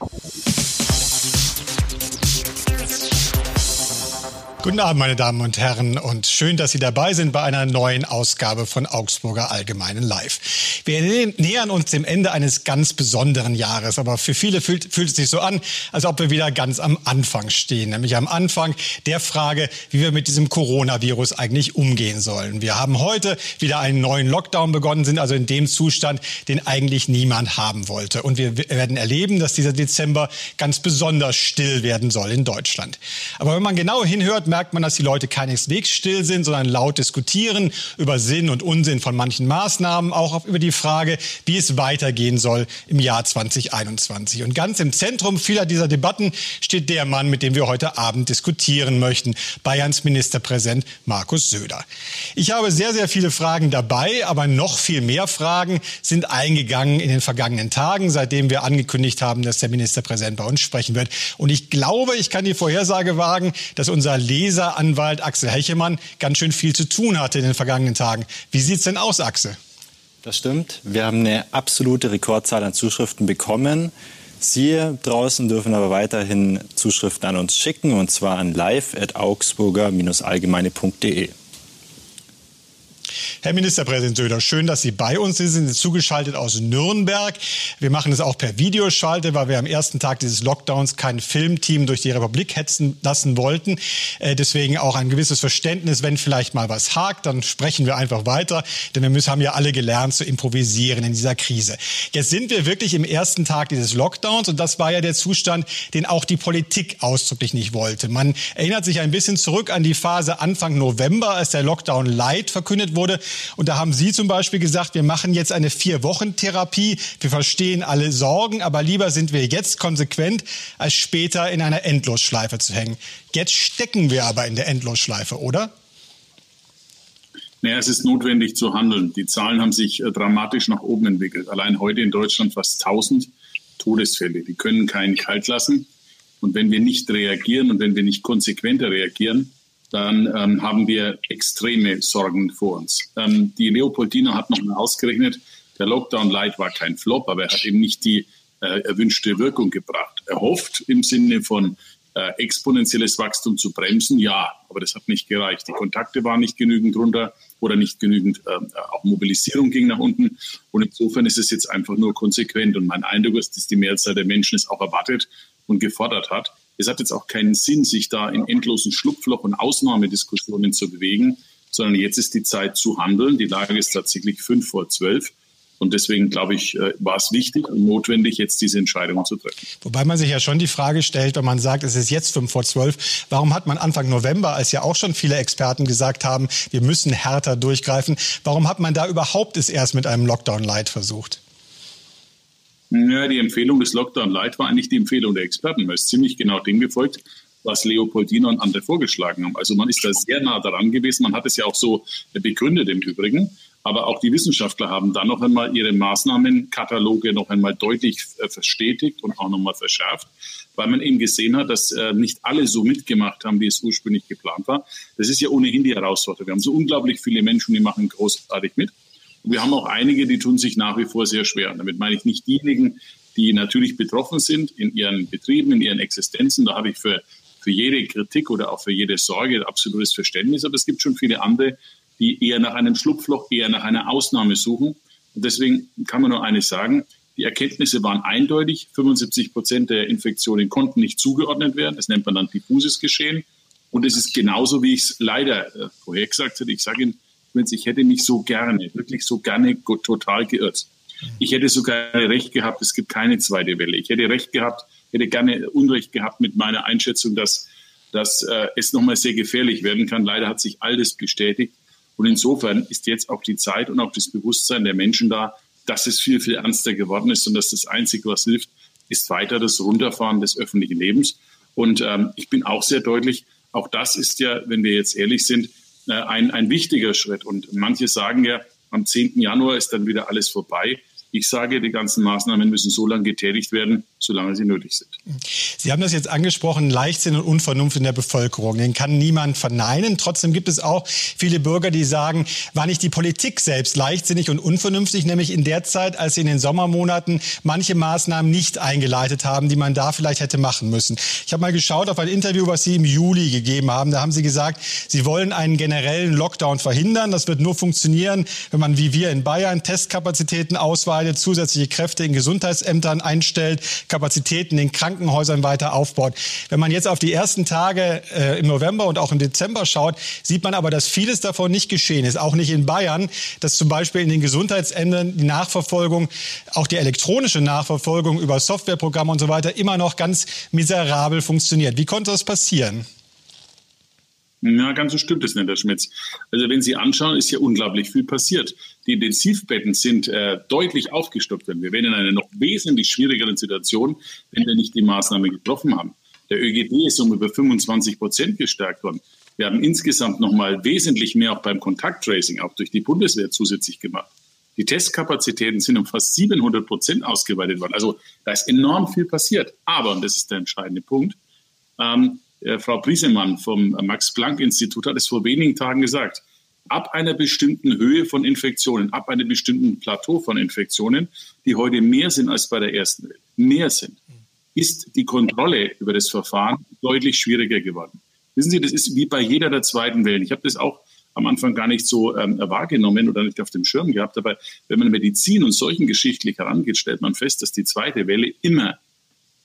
Oh. Guten Abend, meine Damen und Herren, und schön, dass Sie dabei sind bei einer neuen Ausgabe von Augsburger Allgemeinen Live. Wir nähern uns dem Ende eines ganz besonderen Jahres, aber für viele fühlt, fühlt es sich so an, als ob wir wieder ganz am Anfang stehen, nämlich am Anfang der Frage, wie wir mit diesem Coronavirus eigentlich umgehen sollen. Wir haben heute wieder einen neuen Lockdown begonnen, sind also in dem Zustand, den eigentlich niemand haben wollte. Und wir werden erleben, dass dieser Dezember ganz besonders still werden soll in Deutschland. Aber wenn man genau hinhört, merkt man, dass die Leute keineswegs still sind, sondern laut diskutieren über Sinn und Unsinn von manchen Maßnahmen, auch über die Frage, wie es weitergehen soll im Jahr 2021. Und ganz im Zentrum vieler dieser Debatten steht der Mann, mit dem wir heute Abend diskutieren möchten, Bayerns Ministerpräsident Markus Söder. Ich habe sehr, sehr viele Fragen dabei, aber noch viel mehr Fragen sind eingegangen in den vergangenen Tagen, seitdem wir angekündigt haben, dass der Ministerpräsident bei uns sprechen wird. Und ich glaube, ich kann die Vorhersage wagen, dass unser Leben Leseranwalt Axel Hechemann ganz schön viel zu tun hatte in den vergangenen Tagen. Wie sieht es denn aus, Axel? Das stimmt. Wir haben eine absolute Rekordzahl an Zuschriften bekommen. Sie draußen dürfen aber weiterhin Zuschriften an uns schicken und zwar an live.augsburger-allgemeine.de. Herr Ministerpräsident Söder, schön, dass Sie bei uns sind. Sie sind zugeschaltet aus Nürnberg. Wir machen es auch per Videoschalte, weil wir am ersten Tag dieses Lockdowns kein Filmteam durch die Republik hetzen lassen wollten. Äh, deswegen auch ein gewisses Verständnis, wenn vielleicht mal was hakt, dann sprechen wir einfach weiter. Denn wir müssen, haben ja alle gelernt zu improvisieren in dieser Krise. Jetzt sind wir wirklich im ersten Tag dieses Lockdowns und das war ja der Zustand, den auch die Politik ausdrücklich nicht wollte. Man erinnert sich ein bisschen zurück an die Phase Anfang November, als der Lockdown Light verkündet wurde und da haben Sie zum Beispiel gesagt, wir machen jetzt eine Vier-Wochen-Therapie. Wir verstehen alle Sorgen, aber lieber sind wir jetzt konsequent, als später in einer Endlosschleife zu hängen. Jetzt stecken wir aber in der Endlosschleife, oder? Naja, es ist notwendig zu handeln. Die Zahlen haben sich äh, dramatisch nach oben entwickelt. Allein heute in Deutschland fast 1000 Todesfälle. Die können keinen kalt lassen. Und wenn wir nicht reagieren und wenn wir nicht konsequenter reagieren, dann ähm, haben wir extreme Sorgen vor uns. Ähm, die Leopoldina hat nochmal ausgerechnet, der Lockdown Light war kein Flop, aber er hat eben nicht die äh, erwünschte Wirkung gebracht. Er hofft im Sinne von äh, exponentielles Wachstum zu bremsen, ja, aber das hat nicht gereicht. Die Kontakte waren nicht genügend runter oder nicht genügend, äh, auch Mobilisierung ging nach unten. Und insofern ist es jetzt einfach nur konsequent. Und mein Eindruck ist, dass die Mehrzahl der Menschen es auch erwartet und gefordert hat. Es hat jetzt auch keinen Sinn, sich da in endlosen Schlupfloch und Ausnahmediskussionen zu bewegen, sondern jetzt ist die Zeit zu handeln. Die Lage ist tatsächlich fünf vor zwölf. Und deswegen, glaube ich, äh, war es wichtig und notwendig, jetzt diese Entscheidung zu treffen. Wobei man sich ja schon die Frage stellt, wenn man sagt, es ist jetzt fünf vor zwölf, warum hat man Anfang November, als ja auch schon viele Experten gesagt haben, wir müssen härter durchgreifen, warum hat man da überhaupt es erst mit einem Lockdown-Light versucht? Ja, die Empfehlung des Lockdown Light war eigentlich die Empfehlung der Experten. Man ist ziemlich genau dem gefolgt, was Leopoldina und andere vorgeschlagen haben. Also man ist da sehr nah daran gewesen. Man hat es ja auch so begründet im Übrigen. Aber auch die Wissenschaftler haben dann noch einmal ihre Maßnahmenkataloge noch einmal deutlich äh, verstetigt und auch noch mal verschärft, weil man eben gesehen hat, dass äh, nicht alle so mitgemacht haben, wie es ursprünglich geplant war. Das ist ja ohnehin die Herausforderung. Wir haben so unglaublich viele Menschen, die machen großartig mit. Und wir haben auch einige, die tun sich nach wie vor sehr schwer. Und damit meine ich nicht diejenigen, die natürlich betroffen sind in ihren Betrieben, in ihren Existenzen. Da habe ich für, für jede Kritik oder auch für jede Sorge absolutes Verständnis. Aber es gibt schon viele andere, die eher nach einem Schlupfloch, eher nach einer Ausnahme suchen. Und deswegen kann man nur eines sagen. Die Erkenntnisse waren eindeutig. 75 Prozent der Infektionen konnten nicht zugeordnet werden. Das nennt man dann diffuses Geschehen. Und es ist genauso, wie ich es leider äh, vorher gesagt hatte. Ich sage Ihnen, ich hätte mich so gerne, wirklich so gerne total geirrt. Ich hätte sogar recht gehabt, es gibt keine zweite Welle. Ich hätte recht gehabt, hätte gerne Unrecht gehabt mit meiner Einschätzung, dass, dass äh, es nochmal sehr gefährlich werden kann. Leider hat sich all das bestätigt. Und insofern ist jetzt auch die Zeit und auch das Bewusstsein der Menschen da, dass es viel, viel ernster geworden ist und dass das Einzige, was hilft, ist weiter das Runterfahren des öffentlichen Lebens. Und ähm, ich bin auch sehr deutlich, auch das ist ja, wenn wir jetzt ehrlich sind, äh, ein, ein wichtiger Schritt. Und manche sagen ja, am 10. Januar ist dann wieder alles vorbei. Ich sage, die ganzen Maßnahmen müssen so lange getätigt werden, solange sie nötig sind. Sie haben das jetzt angesprochen, Leichtsinn und Unvernunft in der Bevölkerung. Den kann niemand verneinen. Trotzdem gibt es auch viele Bürger, die sagen, war nicht die Politik selbst leichtsinnig und unvernünftig, nämlich in der Zeit, als sie in den Sommermonaten manche Maßnahmen nicht eingeleitet haben, die man da vielleicht hätte machen müssen. Ich habe mal geschaut auf ein Interview, was Sie im Juli gegeben haben. Da haben Sie gesagt, Sie wollen einen generellen Lockdown verhindern. Das wird nur funktionieren, wenn man wie wir in Bayern Testkapazitäten ausweitet, zusätzliche Kräfte in Gesundheitsämtern einstellt, Kapazitäten in Krankenhäusern weiter aufbaut. Wenn man jetzt auf die ersten Tage äh, im November und auch im Dezember schaut, sieht man aber, dass vieles davon nicht geschehen ist. Auch nicht in Bayern, dass zum Beispiel in den Gesundheitsämtern die Nachverfolgung, auch die elektronische Nachverfolgung über Softwareprogramme und so weiter immer noch ganz miserabel funktioniert. Wie konnte das passieren? Ja, ganz so stimmt es nicht, Herr Schmitz. Also wenn Sie anschauen, ist ja unglaublich viel passiert. Die Intensivbetten sind äh, deutlich aufgestockt worden. Wir wären in einer noch wesentlich schwierigeren Situation, wenn wir nicht die Maßnahme getroffen haben. Der ÖGD ist um über 25 Prozent gestärkt worden. Wir haben insgesamt noch mal wesentlich mehr auch beim Kontakttracing, auch durch die Bundeswehr zusätzlich gemacht. Die Testkapazitäten sind um fast 700 Prozent ausgeweitet worden. Also da ist enorm viel passiert. Aber, und das ist der entscheidende Punkt, ähm, äh, Frau Briesemann vom Max-Planck-Institut hat es vor wenigen Tagen gesagt. Ab einer bestimmten Höhe von Infektionen, ab einem bestimmten Plateau von Infektionen, die heute mehr sind als bei der ersten Welle, mehr sind, ist die Kontrolle über das Verfahren deutlich schwieriger geworden. Wissen Sie, das ist wie bei jeder der zweiten Wellen. Ich habe das auch am Anfang gar nicht so ähm, wahrgenommen oder nicht auf dem Schirm gehabt. Aber wenn man Medizin und solchen geschichtlich herangeht, stellt man fest, dass die zweite Welle immer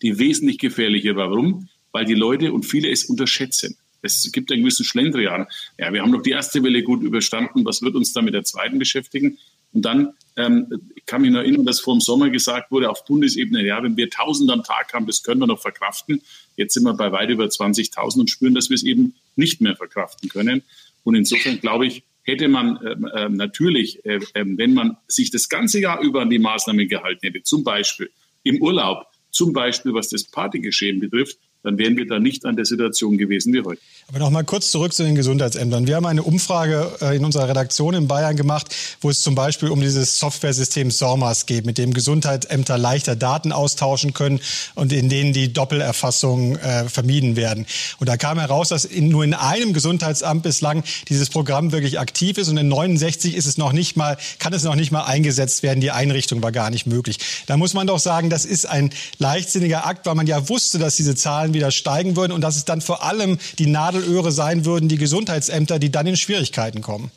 die wesentlich gefährliche war. Warum? weil die Leute und viele es unterschätzen. Es gibt einen gewissen Schlendrian. Ja, wir haben doch die erste Welle gut überstanden. Was wird uns da mit der zweiten beschäftigen? Und dann ähm, kann mich noch erinnern, dass vor dem Sommer gesagt wurde auf Bundesebene, ja, wenn wir 1000 am Tag haben, das können wir noch verkraften. Jetzt sind wir bei weit über 20.000 und spüren, dass wir es eben nicht mehr verkraften können. Und insofern glaube ich, hätte man äh, natürlich, äh, äh, wenn man sich das ganze Jahr über an die Maßnahmen gehalten hätte, zum Beispiel im Urlaub, zum Beispiel was das Partygeschehen betrifft, dann wären wir da nicht an der Situation gewesen wie heute. Aber noch mal kurz zurück zu den Gesundheitsämtern. Wir haben eine Umfrage äh, in unserer Redaktion in Bayern gemacht, wo es zum Beispiel um dieses Softwaresystem SORMAS geht, mit dem Gesundheitsämter leichter Daten austauschen können und in denen die Doppelerfassungen äh, vermieden werden. Und da kam heraus, dass in, nur in einem Gesundheitsamt bislang dieses Programm wirklich aktiv ist und in 69 ist es noch nicht mal, kann es noch nicht mal eingesetzt werden. Die Einrichtung war gar nicht möglich. Da muss man doch sagen, das ist ein leichtsinniger Akt, weil man ja wusste, dass diese Zahlen wieder steigen würden und dass es dann vor allem die Nadelöhre sein würden, die Gesundheitsämter, die dann in Schwierigkeiten kommen?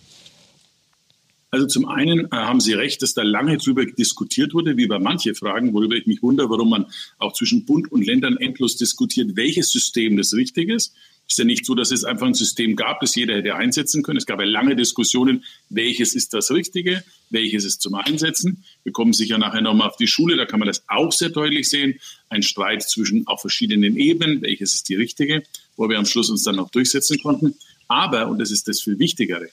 Also zum einen äh, haben Sie recht, dass da lange drüber diskutiert wurde, wie bei manchen Fragen, worüber ich mich wundere, warum man auch zwischen Bund und Ländern endlos diskutiert, welches System das richtig ist. Ist ja nicht so, dass es einfach ein System gab, das jeder hätte einsetzen können. Es gab ja lange Diskussionen, welches ist das Richtige, welches ist zum Einsetzen. Wir kommen sicher nachher nochmal auf die Schule, da kann man das auch sehr deutlich sehen. Ein Streit zwischen auch verschiedenen Ebenen, welches ist die richtige, wo wir am Schluss uns dann noch durchsetzen konnten. Aber, und das ist das viel Wichtigere,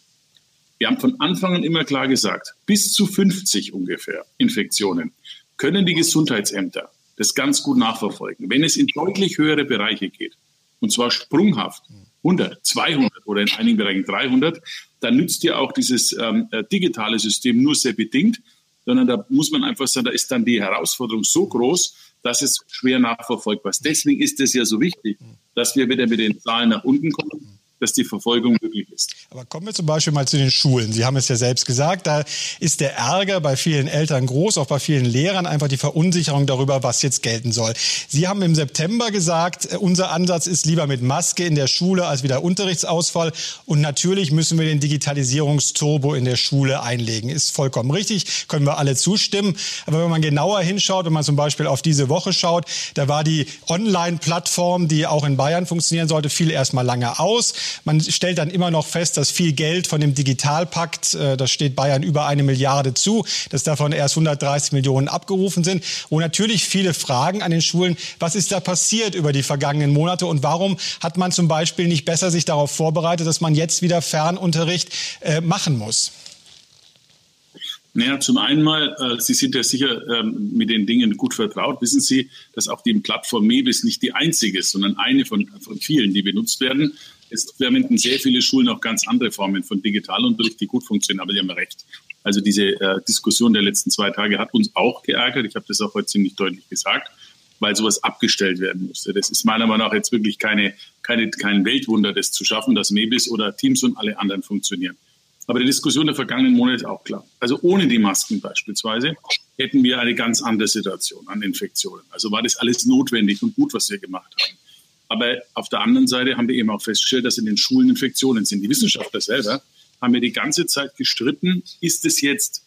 wir haben von Anfang an immer klar gesagt, bis zu 50 ungefähr Infektionen können die Gesundheitsämter das ganz gut nachverfolgen. Wenn es in deutlich höhere Bereiche geht, und zwar sprunghaft, 100, 200 oder in einigen Bereichen 300, dann nützt ja auch dieses ähm, äh, digitale System nur sehr bedingt, sondern da muss man einfach sagen, da ist dann die Herausforderung so groß, dass es schwer nachverfolgbar ist. Deswegen ist es ja so wichtig, dass wir wieder mit den Zahlen nach unten kommen dass die Verfolgung möglich ist. Aber kommen wir zum Beispiel mal zu den Schulen. Sie haben es ja selbst gesagt, da ist der Ärger bei vielen Eltern groß, auch bei vielen Lehrern einfach die Verunsicherung darüber, was jetzt gelten soll. Sie haben im September gesagt, äh, unser Ansatz ist lieber mit Maske in der Schule als wieder Unterrichtsausfall. Und natürlich müssen wir den Digitalisierungsturbo in der Schule einlegen. Ist vollkommen richtig, können wir alle zustimmen. Aber wenn man genauer hinschaut, wenn man zum Beispiel auf diese Woche schaut, da war die Online-Plattform, die auch in Bayern funktionieren sollte, viel erstmal lange aus. Man stellt dann immer noch fest, dass viel Geld von dem Digitalpakt, äh, das steht Bayern über eine Milliarde zu, dass davon erst 130 Millionen abgerufen sind. Wo natürlich viele Fragen an den Schulen, was ist da passiert über die vergangenen Monate und warum hat man zum Beispiel nicht besser sich darauf vorbereitet, dass man jetzt wieder Fernunterricht äh, machen muss? Naja, zum einen mal, äh, Sie sind ja sicher ähm, mit den Dingen gut vertraut. Wissen Sie, dass auch die Plattform MEBIS nicht die einzige ist, sondern eine von, von vielen, die benutzt werden. Es verwenden sehr viele Schulen auch ganz andere Formen von Digitalunterricht, die gut funktionieren, aber Sie haben recht. Also diese äh, Diskussion der letzten zwei Tage hat uns auch geärgert. Ich habe das auch heute ziemlich deutlich gesagt, weil sowas abgestellt werden musste. Das ist meiner Meinung nach jetzt wirklich keine, keine, kein Weltwunder, das zu schaffen, dass Mebis oder Teams und alle anderen funktionieren. Aber die Diskussion der vergangenen Monate ist auch klar. Also ohne die Masken beispielsweise hätten wir eine ganz andere Situation an Infektionen. Also war das alles notwendig und gut, was wir gemacht haben. Aber auf der anderen Seite haben wir eben auch festgestellt, dass in den Schulen Infektionen sind. Die Wissenschaftler selber haben wir die ganze Zeit gestritten, ist es jetzt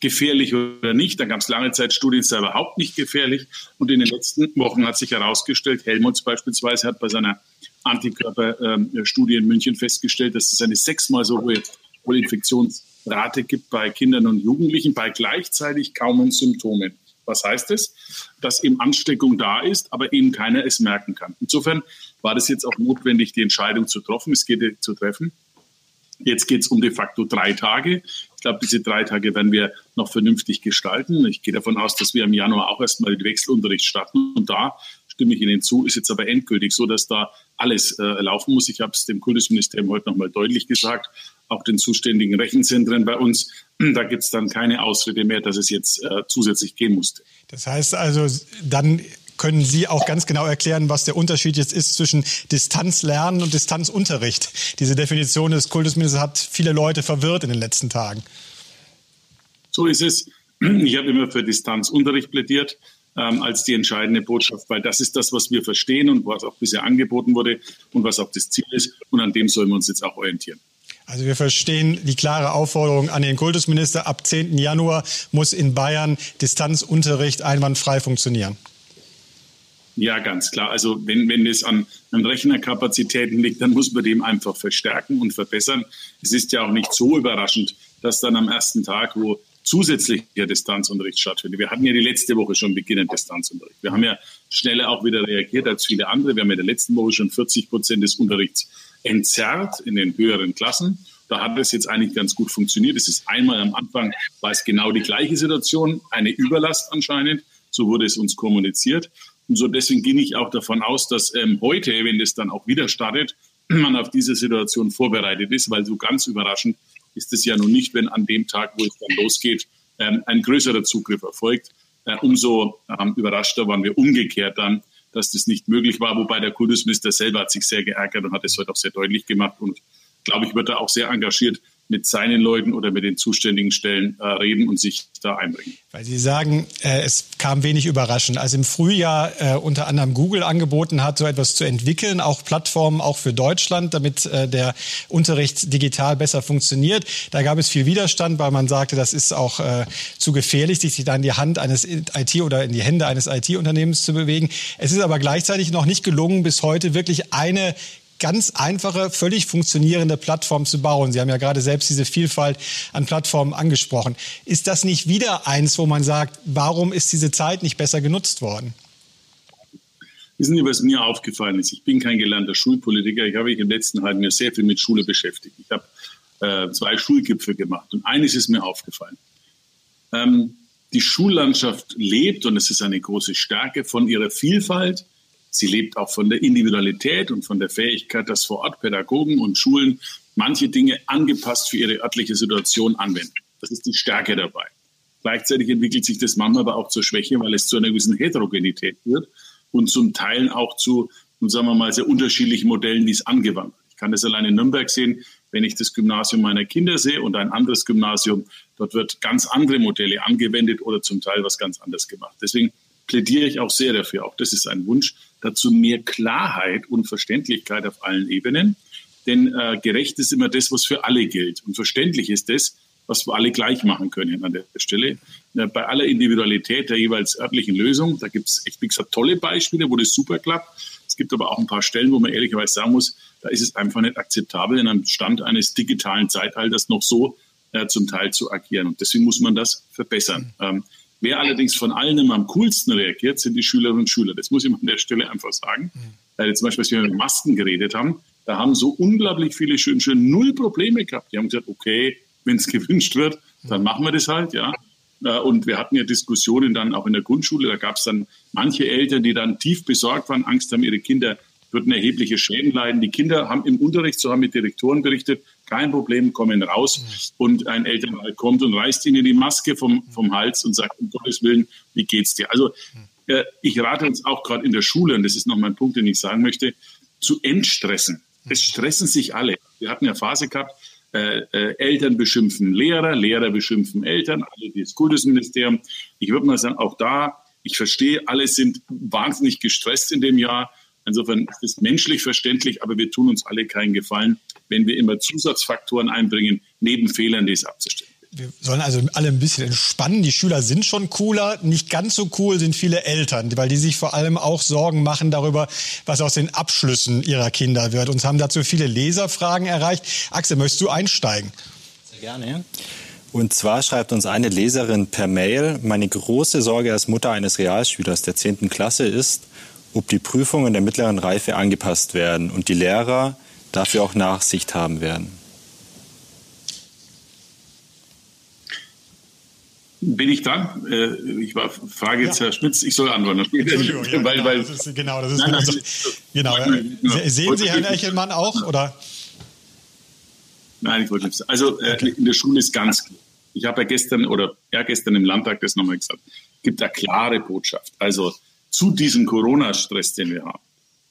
gefährlich oder nicht. Da gab es lange Zeit Studien, es sei überhaupt nicht gefährlich. Und in den letzten Wochen hat sich herausgestellt, Helmuts beispielsweise hat bei seiner Antikörperstudie in München festgestellt, dass es eine sechsmal so hohe Infektionsrate gibt bei Kindern und Jugendlichen bei gleichzeitig kaum Symptomen. Was heißt es? Dass eben Ansteckung da ist, aber eben keiner es merken kann. Insofern war das jetzt auch notwendig, die Entscheidung zu treffen. Es geht zu treffen. Jetzt geht es um de facto drei Tage. Ich glaube, diese drei Tage werden wir noch vernünftig gestalten. Ich gehe davon aus, dass wir im Januar auch erstmal den Wechselunterricht starten. Und da stimme ich Ihnen zu, ist jetzt aber endgültig so, dass da alles äh, laufen muss. Ich habe es dem Kultusministerium heute nochmal deutlich gesagt, auch den zuständigen Rechenzentren bei uns. Da gibt es dann keine Ausrede mehr, dass es jetzt äh, zusätzlich gehen musste. Das heißt also, dann können Sie auch ganz genau erklären, was der Unterschied jetzt ist zwischen Distanzlernen und Distanzunterricht. Diese Definition des Kultusministers hat viele Leute verwirrt in den letzten Tagen. So ist es. Ich habe immer für Distanzunterricht plädiert ähm, als die entscheidende Botschaft, weil das ist das, was wir verstehen und was auch bisher angeboten wurde und was auch das Ziel ist. Und an dem sollen wir uns jetzt auch orientieren. Also wir verstehen die klare Aufforderung an den Kultusminister. Ab 10. Januar muss in Bayern Distanzunterricht einwandfrei funktionieren. Ja, ganz klar. Also wenn, wenn es an, an Rechnerkapazitäten liegt, dann muss man dem einfach verstärken und verbessern. Es ist ja auch nicht so überraschend, dass dann am ersten Tag, wo zusätzlicher Distanzunterricht stattfindet. Wir hatten ja die letzte Woche schon beginnend Distanzunterricht. Wir haben ja schneller auch wieder reagiert als viele andere. Wir haben ja in der letzten Woche schon 40 Prozent des Unterrichts entzerrt in den höheren Klassen. Da hat es jetzt eigentlich ganz gut funktioniert. Es ist einmal am Anfang, war es genau die gleiche Situation, eine Überlast anscheinend. So wurde es uns kommuniziert. Und so deswegen ging ich auch davon aus, dass ähm, heute, wenn das dann auch wieder startet, man auf diese Situation vorbereitet ist, weil so ganz überraschend ist es ja nun nicht, wenn an dem Tag, wo es dann losgeht, ähm, ein größerer Zugriff erfolgt. Äh, umso ähm, überraschter waren wir umgekehrt dann, dass das nicht möglich war. Wobei der Kultusminister selber hat sich sehr geärgert und hat es heute auch sehr deutlich gemacht und glaube ich, wird er auch sehr engagiert mit seinen Leuten oder mit den zuständigen Stellen äh, reden und sich da einbringen. Weil Sie sagen, äh, es kam wenig überraschend. Als im Frühjahr äh, unter anderem Google angeboten hat, so etwas zu entwickeln, auch Plattformen auch für Deutschland, damit äh, der Unterricht digital besser funktioniert, da gab es viel Widerstand, weil man sagte, das ist auch äh, zu gefährlich, sich da in die Hand eines IT oder in die Hände eines IT-Unternehmens zu bewegen. Es ist aber gleichzeitig noch nicht gelungen, bis heute wirklich eine ganz einfache, völlig funktionierende Plattform zu bauen. Sie haben ja gerade selbst diese Vielfalt an Plattformen angesprochen. Ist das nicht wieder eins, wo man sagt, warum ist diese Zeit nicht besser genutzt worden? Wissen Sie, was mir aufgefallen ist? Ich bin kein gelernter Schulpolitiker. Ich habe mich im letzten halben Jahr sehr viel mit Schule beschäftigt. Ich habe äh, zwei Schulgipfel gemacht und eines ist mir aufgefallen. Ähm, die Schullandschaft lebt, und es ist eine große Stärke, von ihrer Vielfalt, Sie lebt auch von der Individualität und von der Fähigkeit, dass vor Ort Pädagogen und Schulen manche Dinge angepasst für ihre örtliche Situation anwenden. Das ist die Stärke dabei. Gleichzeitig entwickelt sich das manchmal aber auch zur Schwäche, weil es zu einer gewissen Heterogenität wird und zum Teil auch zu, sagen wir mal, sehr unterschiedlichen Modellen, die es angewandt wird. Ich kann das allein in Nürnberg sehen, wenn ich das Gymnasium meiner Kinder sehe und ein anderes Gymnasium, dort wird ganz andere Modelle angewendet oder zum Teil was ganz anderes gemacht. Deswegen plädiere ich auch sehr dafür. Auch das ist ein Wunsch, dazu mehr Klarheit und Verständlichkeit auf allen Ebenen. Denn äh, gerecht ist immer das, was für alle gilt. Und verständlich ist das, was wir alle gleich machen können an der Stelle. Äh, bei aller Individualität der jeweils örtlichen Lösung, da gibt es wie gesagt, tolle Beispiele, wo das super klappt. Es gibt aber auch ein paar Stellen, wo man ehrlicherweise sagen muss, da ist es einfach nicht akzeptabel, in einem Stand eines digitalen Zeitalters noch so äh, zum Teil zu agieren. Und deswegen muss man das verbessern. Ähm, Wer allerdings von allen immer am coolsten reagiert, sind die Schülerinnen und Schüler. Das muss ich an der Stelle einfach sagen. Mhm. Weil zum Beispiel, als wir mit Masken geredet haben, da haben so unglaublich viele schön null Probleme gehabt. Die haben gesagt, okay, wenn es gewünscht wird, dann machen wir das halt, ja. Äh, und wir hatten ja Diskussionen dann auch in der Grundschule. Da gab es dann manche Eltern, die dann tief besorgt waren, Angst haben, ihre Kinder würden erhebliche Schäden leiden. Die Kinder haben im Unterricht, so haben mit Direktoren berichtet, kein Problem, kommen raus mhm. und ein Elternteil kommt und reißt ihnen die Maske vom, vom Hals und sagt, um Gottes Willen, wie geht's dir? Also mhm. äh, ich rate uns auch gerade in der Schule, und das ist noch mein Punkt, den ich sagen möchte, zu entstressen. Es stressen sich alle. Wir hatten ja Phase gehabt, äh, äh, Eltern beschimpfen Lehrer, Lehrer beschimpfen Eltern, alle das Kultusministerium. Ich würde mal sagen, auch da, ich verstehe, alle sind wahnsinnig gestresst in dem Jahr. Insofern ist es menschlich verständlich, aber wir tun uns alle keinen Gefallen, wenn wir immer Zusatzfaktoren einbringen, neben Fehlern, die es abzustellen wir sollen also alle ein bisschen entspannen. Die Schüler sind schon cooler. Nicht ganz so cool sind viele Eltern, weil die sich vor allem auch Sorgen machen darüber, was aus den Abschlüssen ihrer Kinder wird. Uns haben dazu viele Leserfragen erreicht. Axel, möchtest du einsteigen? Sehr gerne. Und zwar schreibt uns eine Leserin per Mail, meine große Sorge als Mutter eines Realschülers der 10. Klasse ist, ob die Prüfungen der mittleren Reife angepasst werden und die Lehrer dafür auch Nachsicht haben werden. Bin ich dran? Äh, ich war, frage jetzt ja. Herr Spitz, ich soll antworten. Entschuldigung, ja, weil, weil, das ist, genau, das ist nein, nein, so, genau. Sehen Sie Herrn Echelmann auch, oder? Nein, ich wollte nicht sagen. Also äh, okay. in der Schule ist ganz klar. Ich habe ja gestern oder ja gestern im Landtag das nochmal gesagt. Es gibt eine klare Botschaft. Also zu diesem Corona-Stress, den wir haben,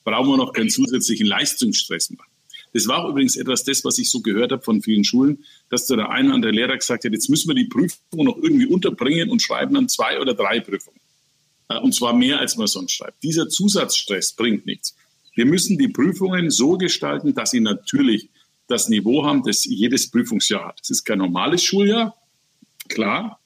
brauchen wir noch keinen zusätzlichen Leistungsstress machen. Das war übrigens etwas das, was ich so gehört habe von vielen Schulen, dass da der eine oder andere Lehrer gesagt hat, jetzt müssen wir die Prüfung noch irgendwie unterbringen und schreiben dann zwei oder drei Prüfungen. Äh, und zwar mehr, als man sonst schreibt. Dieser Zusatzstress bringt nichts. Wir müssen die Prüfungen so gestalten, dass sie natürlich das Niveau haben, das jedes Prüfungsjahr hat. Es ist kein normales Schuljahr, klar,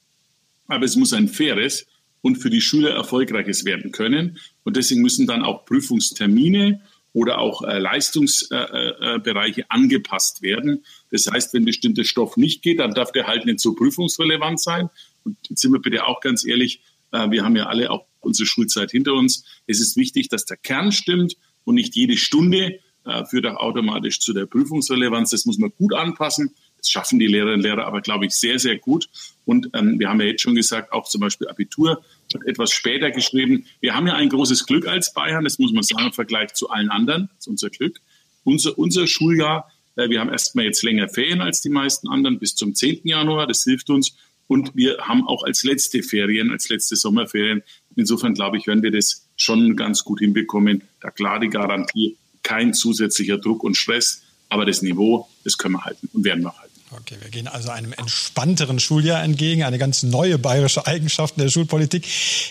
aber es muss ein faires und für die Schüler erfolgreiches werden können. Und deswegen müssen dann auch Prüfungstermine oder auch äh, Leistungsbereiche äh, äh, angepasst werden. Das heißt, wenn bestimmter Stoff nicht geht, dann darf der halt nicht so prüfungsrelevant sein. Und jetzt sind wir bitte auch ganz ehrlich, äh, wir haben ja alle auch unsere Schulzeit hinter uns. Es ist wichtig, dass der Kern stimmt und nicht jede Stunde äh, führt auch automatisch zu der Prüfungsrelevanz. Das muss man gut anpassen. Das schaffen die Lehrerinnen und Lehrer aber, glaube ich, sehr, sehr gut. Und ähm, wir haben ja jetzt schon gesagt, auch zum Beispiel Abitur wird etwas später geschrieben. Wir haben ja ein großes Glück als Bayern, das muss man sagen, im Vergleich zu allen anderen. Das ist unser Glück. Unser, unser Schuljahr, äh, wir haben erstmal jetzt länger Ferien als die meisten anderen, bis zum 10. Januar. Das hilft uns. Und wir haben auch als letzte Ferien, als letzte Sommerferien. Insofern glaube ich, werden wir das schon ganz gut hinbekommen. Da klar die Garantie, kein zusätzlicher Druck und Stress, aber das Niveau, das können wir halten und werden wir halten. Okay, wir gehen also einem entspannteren Schuljahr entgegen, eine ganz neue bayerische Eigenschaft der Schulpolitik.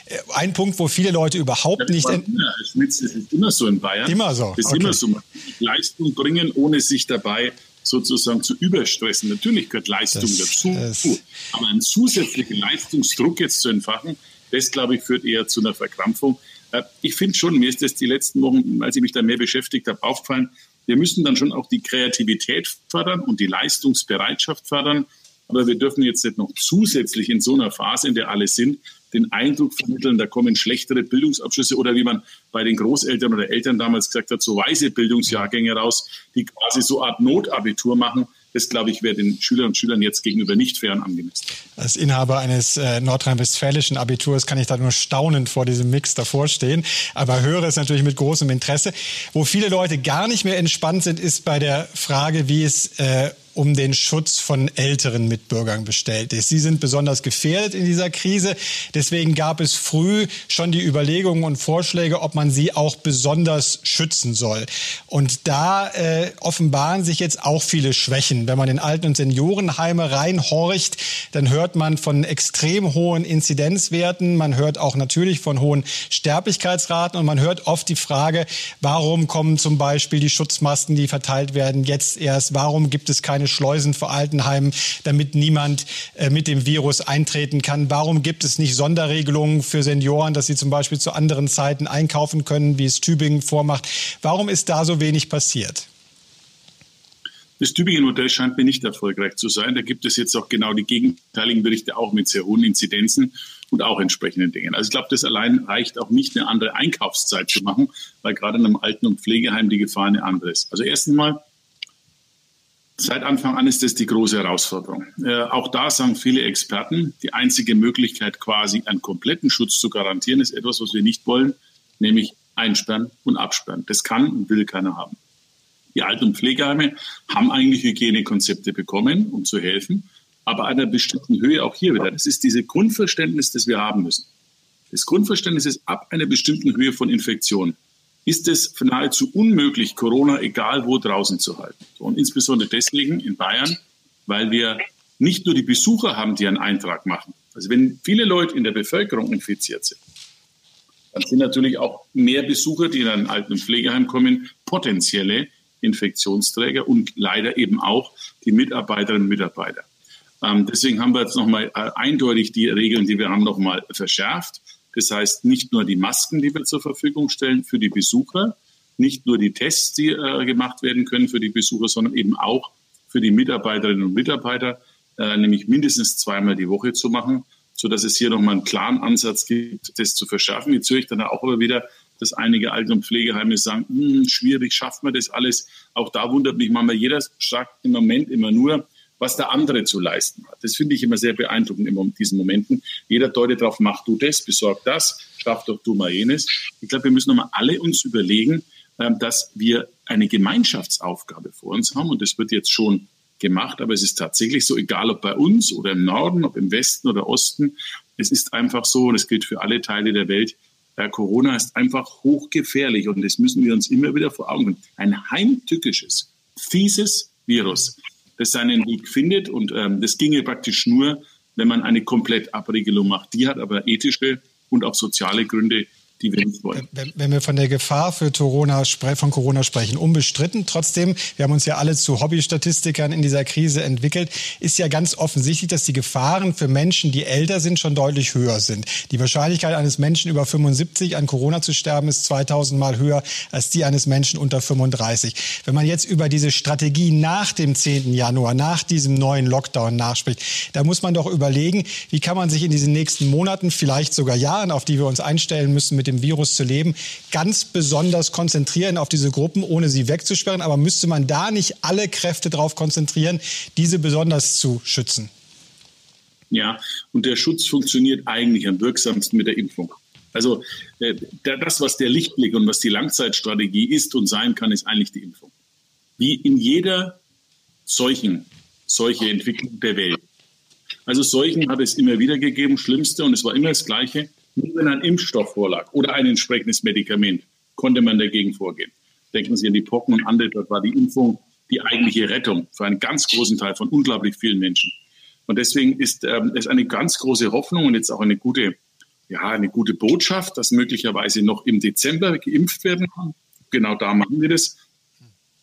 Äh, ein Punkt, wo viele Leute überhaupt nicht. Immer, es ist immer so in Bayern. Immer so. Es ist okay. immer so. Leistung bringen, ohne sich dabei sozusagen zu überstressen. Natürlich gehört Leistung das, dazu. Das aber einen zusätzlichen Leistungsdruck jetzt zu entfachen, das, glaube ich, führt eher zu einer Verkrampfung. Äh, ich finde schon, mir ist das die letzten Wochen, als ich mich da mehr beschäftigt habe, aufgefallen, wir müssen dann schon auch die Kreativität fördern und die Leistungsbereitschaft fördern. Aber wir dürfen jetzt nicht noch zusätzlich in so einer Phase, in der alle sind, den Eindruck vermitteln, da kommen schlechtere Bildungsabschlüsse oder wie man bei den Großeltern oder Eltern damals gesagt hat, so weise Bildungsjahrgänge raus, die quasi so Art Notabitur machen. Das, glaube ich, wäre den Schülerinnen und Schülern jetzt gegenüber nicht fair und angemessen. Als Inhaber eines äh, nordrhein-westfälischen Abiturs kann ich da nur staunend vor diesem Mix davor stehen, aber höre es natürlich mit großem Interesse. Wo viele Leute gar nicht mehr entspannt sind, ist bei der Frage, wie es äh, um den Schutz von älteren Mitbürgern bestellt ist. Sie sind besonders gefährdet in dieser Krise. Deswegen gab es früh schon die Überlegungen und Vorschläge, ob man sie auch besonders schützen soll. Und da äh, offenbaren sich jetzt auch viele Schwächen. Wenn man in Alten- und Seniorenheime reinhorcht, dann hört man von extrem hohen Inzidenzwerten. Man hört auch natürlich von hohen Sterblichkeitsraten und man hört oft die Frage, warum kommen zum Beispiel die Schutzmasken, die verteilt werden, jetzt erst? Warum gibt es keine Schleusen vor Altenheimen, damit niemand äh, mit dem Virus eintreten kann? Warum gibt es nicht Sonderregelungen für Senioren, dass sie zum Beispiel zu anderen Zeiten einkaufen können, wie es Tübingen vormacht? Warum ist da so wenig passiert? Das Tübingen-Modell scheint mir nicht erfolgreich zu sein. Da gibt es jetzt auch genau die gegenteiligen Berichte, auch mit sehr hohen Inzidenzen und auch entsprechenden Dingen. Also ich glaube, das allein reicht auch nicht, eine andere Einkaufszeit zu machen, weil gerade in einem Alten- und Pflegeheim die Gefahr eine andere ist. Also erstens mal, Seit Anfang an ist das die große Herausforderung. Äh, auch da sagen viele Experten, die einzige Möglichkeit, quasi einen kompletten Schutz zu garantieren, ist etwas, was wir nicht wollen, nämlich einsperren und absperren. Das kann und will keiner haben. Die Alten- und Pflegeheime haben eigentlich Hygienekonzepte bekommen, um zu helfen, aber einer bestimmten Höhe auch hier wieder. Das ist dieses Grundverständnis, das wir haben müssen. Das Grundverständnis ist, ab einer bestimmten Höhe von Infektion ist es nahezu unmöglich, Corona egal wo draußen zu halten. Und insbesondere deswegen in Bayern, weil wir nicht nur die Besucher haben, die einen Eintrag machen. Also wenn viele Leute in der Bevölkerung infiziert sind, dann sind natürlich auch mehr Besucher, die in ein Alten- und Pflegeheim kommen, potenzielle Infektionsträger und leider eben auch die Mitarbeiterinnen und Mitarbeiter. Ähm, deswegen haben wir jetzt nochmal äh, eindeutig die Regeln, die wir haben, nochmal verschärft. Das heißt, nicht nur die Masken, die wir zur Verfügung stellen für die Besucher, nicht nur die Tests, die äh, gemacht werden können für die Besucher, sondern eben auch für die Mitarbeiterinnen und Mitarbeiter, äh, nämlich mindestens zweimal die Woche zu machen, so dass es hier nochmal einen klaren Ansatz gibt, das zu verschärfen. Jetzt höre ich dann auch immer wieder, dass einige Alten- und Pflegeheime sagen, hm, schwierig, schafft man das alles? Auch da wundert mich manchmal, jeder sagt im Moment immer nur, was der andere zu leisten hat. Das finde ich immer sehr beeindruckend in diesen Momenten. Jeder deutet darauf, mach du das, besorg das, schaff doch du mal jenes. Ich glaube, wir müssen nochmal alle uns überlegen, ähm, dass wir eine Gemeinschaftsaufgabe vor uns haben und das wird jetzt schon gemacht, aber es ist tatsächlich so, egal ob bei uns oder im Norden, ob im Westen oder Osten, es ist einfach so und es gilt für alle Teile der Welt, äh, Corona ist einfach hochgefährlich und das müssen wir uns immer wieder vor Augen. Ein heimtückisches, fieses Virus, das seinen Weg findet und ähm, das ginge praktisch nur, wenn man eine Komplettabregelung macht. Die hat aber ethische und auch soziale Gründe, die wir nicht wollen. Wenn, wenn wir von der Gefahr für Corona, von Corona sprechen, unbestritten. Trotzdem, wir haben uns ja alle zu Hobbystatistikern in dieser Krise entwickelt, ist ja ganz offensichtlich, dass die Gefahren für Menschen, die älter sind, schon deutlich höher sind. Die Wahrscheinlichkeit eines Menschen über 75 an Corona zu sterben ist 2000 Mal höher als die eines Menschen unter 35. Wenn man jetzt über diese Strategie nach dem 10. Januar, nach diesem neuen Lockdown nachspricht, da muss man doch überlegen, wie kann man sich in diesen nächsten Monaten, vielleicht sogar Jahren, auf die wir uns einstellen müssen, mit dem Virus zu leben, ganz besonders konzentrieren auf diese Gruppen, ohne sie wegzusperren. Aber müsste man da nicht alle Kräfte darauf konzentrieren, diese besonders zu schützen? Ja, und der Schutz funktioniert eigentlich am wirksamsten mit der Impfung. Also äh, das, was der Lichtblick und was die Langzeitstrategie ist und sein kann, ist eigentlich die Impfung. Wie in jeder solchen, solche Entwicklung der Welt. Also Seuchen hat es immer wieder gegeben, schlimmste, und es war immer das Gleiche. Nur wenn ein Impfstoff vorlag oder ein entsprechendes Medikament, konnte man dagegen vorgehen. Denken Sie an die Pocken und andere, dort war die Impfung die eigentliche Rettung für einen ganz großen Teil von unglaublich vielen Menschen. Und deswegen ist ähm, es eine ganz große Hoffnung und jetzt auch eine gute, ja, eine gute Botschaft, dass möglicherweise noch im Dezember geimpft werden kann. Genau da machen wir das.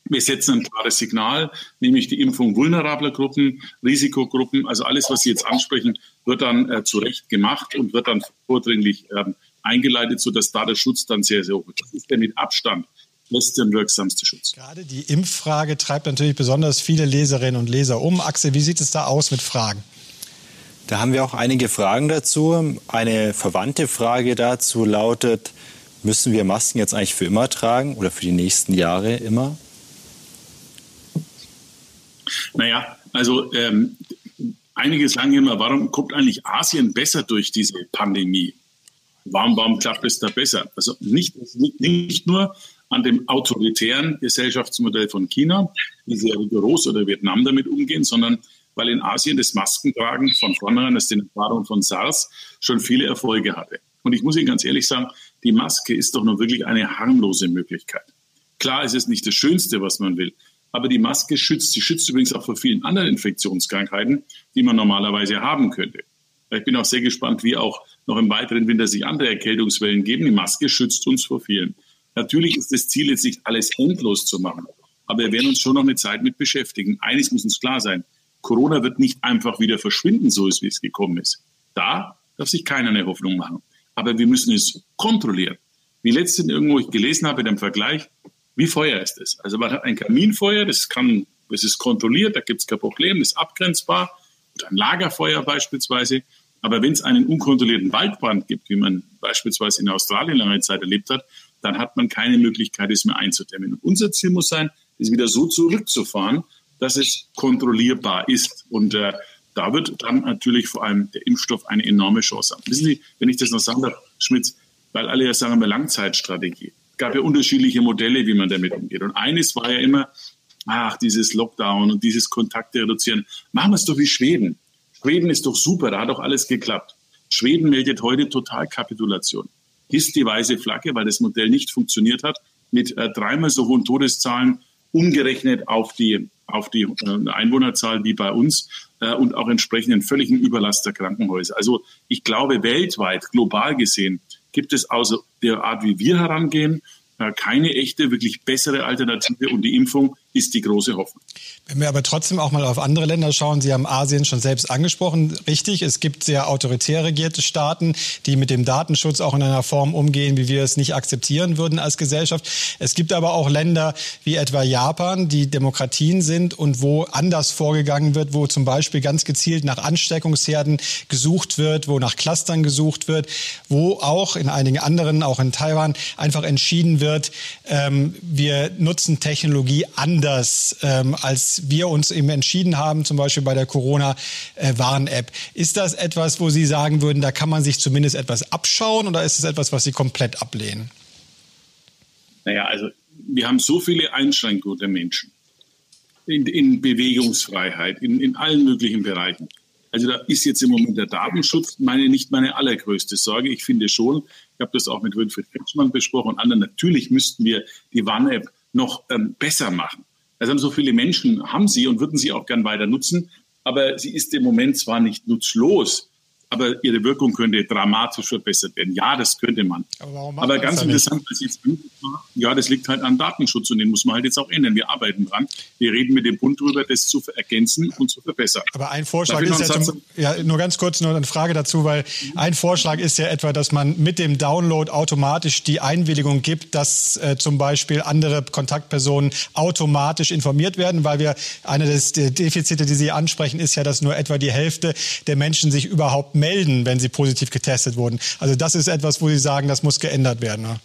Wir setzen ein klares Signal, nämlich die Impfung vulnerabler Gruppen, Risikogruppen, also alles, was Sie jetzt ansprechen, wird dann äh, zu Recht gemacht und wird dann vordringlich ähm, eingeleitet, sodass da der Schutz dann sehr, sehr hoch ist. Das ist der mit Abstand beste und wirksamste Schutz. Gerade die Impffrage treibt natürlich besonders viele Leserinnen und Leser um. Axel, wie sieht es da aus mit Fragen? Da haben wir auch einige Fragen dazu. Eine verwandte Frage dazu lautet, müssen wir Masken jetzt eigentlich für immer tragen oder für die nächsten Jahre immer? Naja, also ähm, einige sagen immer, warum kommt eigentlich Asien besser durch diese Pandemie? Warum, warum klappt es da besser? Also nicht, nicht nur an dem autoritären Gesellschaftsmodell von China, wie sehr rigoros oder Vietnam damit umgehen, sondern weil in Asien das Maskentragen von vornherein, das den Erfahrungen von SARS, schon viele Erfolge hatte. Und ich muss Ihnen ganz ehrlich sagen, die Maske ist doch nur wirklich eine harmlose Möglichkeit. Klar ist es nicht das Schönste, was man will, aber die Maske schützt. Sie schützt übrigens auch vor vielen anderen Infektionskrankheiten, die man normalerweise haben könnte. Ich bin auch sehr gespannt, wie auch noch im weiteren Winter sich andere Erkältungswellen geben. Die Maske schützt uns vor vielen. Natürlich ist das Ziel jetzt nicht alles endlos zu machen, aber wir werden uns schon noch eine Zeit mit beschäftigen. Eines muss uns klar sein. Corona wird nicht einfach wieder verschwinden, so wie es gekommen ist. Da darf sich keiner eine Hoffnung machen. Aber wir müssen es kontrollieren. Wie letztens irgendwo ich gelesen habe in einem Vergleich, wie Feuer ist es? Also man hat ein Kaminfeuer, das kann, das ist kontrolliert, da gibt es kein Problem, ist abgrenzbar. Oder ein Lagerfeuer beispielsweise. Aber wenn es einen unkontrollierten Waldbrand gibt, wie man beispielsweise in Australien lange Zeit erlebt hat, dann hat man keine Möglichkeit, es mehr einzudämmen. Und unser Ziel muss sein, es wieder so zurückzufahren, dass es kontrollierbar ist. Und äh, da wird dann natürlich vor allem der Impfstoff eine enorme Chance haben. Wissen Sie, wenn ich das noch sagen darf, Schmitz, weil alle ja sagen immer Langzeitstrategie. Gab ja unterschiedliche Modelle, wie man damit umgeht. Und eines war ja immer, ach, dieses Lockdown und dieses Kontakte reduzieren. Machen wir es doch wie Schweden. Schweden ist doch super, da hat doch alles geklappt. Schweden meldet heute Totalkapitulation. Ist die weiße Flagge, weil das Modell nicht funktioniert hat, mit äh, dreimal so hohen Todeszahlen umgerechnet auf die, auf die äh, Einwohnerzahl wie bei uns äh, und auch entsprechenden völligen Überlast der Krankenhäuser. Also ich glaube, weltweit, global gesehen, gibt es außer der Art, wie wir herangehen, äh, keine echte, wirklich bessere Alternative und die Impfung ist die große Hoffnung. Wenn wir aber trotzdem auch mal auf andere Länder schauen, Sie haben Asien schon selbst angesprochen, richtig, es gibt sehr autoritär regierte Staaten, die mit dem Datenschutz auch in einer Form umgehen, wie wir es nicht akzeptieren würden als Gesellschaft. Es gibt aber auch Länder wie etwa Japan, die Demokratien sind und wo anders vorgegangen wird, wo zum Beispiel ganz gezielt nach Ansteckungsherden gesucht wird, wo nach Clustern gesucht wird, wo auch in einigen anderen, auch in Taiwan, einfach entschieden wird, ähm, wir nutzen Technologie anders anders, ähm, als wir uns eben entschieden haben, zum Beispiel bei der Corona-Warn-App. Ist das etwas, wo Sie sagen würden, da kann man sich zumindest etwas abschauen oder ist es etwas, was Sie komplett ablehnen? Naja, also wir haben so viele Einschränkungen der Menschen in, in Bewegungsfreiheit, in, in allen möglichen Bereichen. Also da ist jetzt im Moment der Datenschutz meine nicht meine allergrößte Sorge. Ich finde schon, ich habe das auch mit Winfried Kretschmann besprochen und anderen, natürlich müssten wir die Warn-App noch ähm, besser machen. Also so viele Menschen, haben sie und würden sie auch gern weiter nutzen, aber sie ist im Moment zwar nicht nutzlos, aber ihre Wirkung könnte dramatisch verbessert werden. Ja, das könnte man. Aber, aber ganz interessant, was jetzt ja, das liegt halt an Datenschutz und den muss man halt jetzt auch ändern. Wir arbeiten dran. Wir reden mit dem Bund darüber, das zu ergänzen und zu verbessern. Aber ein Vorschlag ist ja, zum, ja, nur ganz kurz nur eine Frage dazu, weil ein Vorschlag ist ja etwa, dass man mit dem Download automatisch die Einwilligung gibt, dass äh, zum Beispiel andere Kontaktpersonen automatisch informiert werden, weil wir eine des Defizite, die Sie ansprechen, ist ja, dass nur etwa die Hälfte der Menschen sich überhaupt melden, wenn sie positiv getestet wurden. Also das ist etwas, wo Sie sagen, das muss geändert werden. Ne?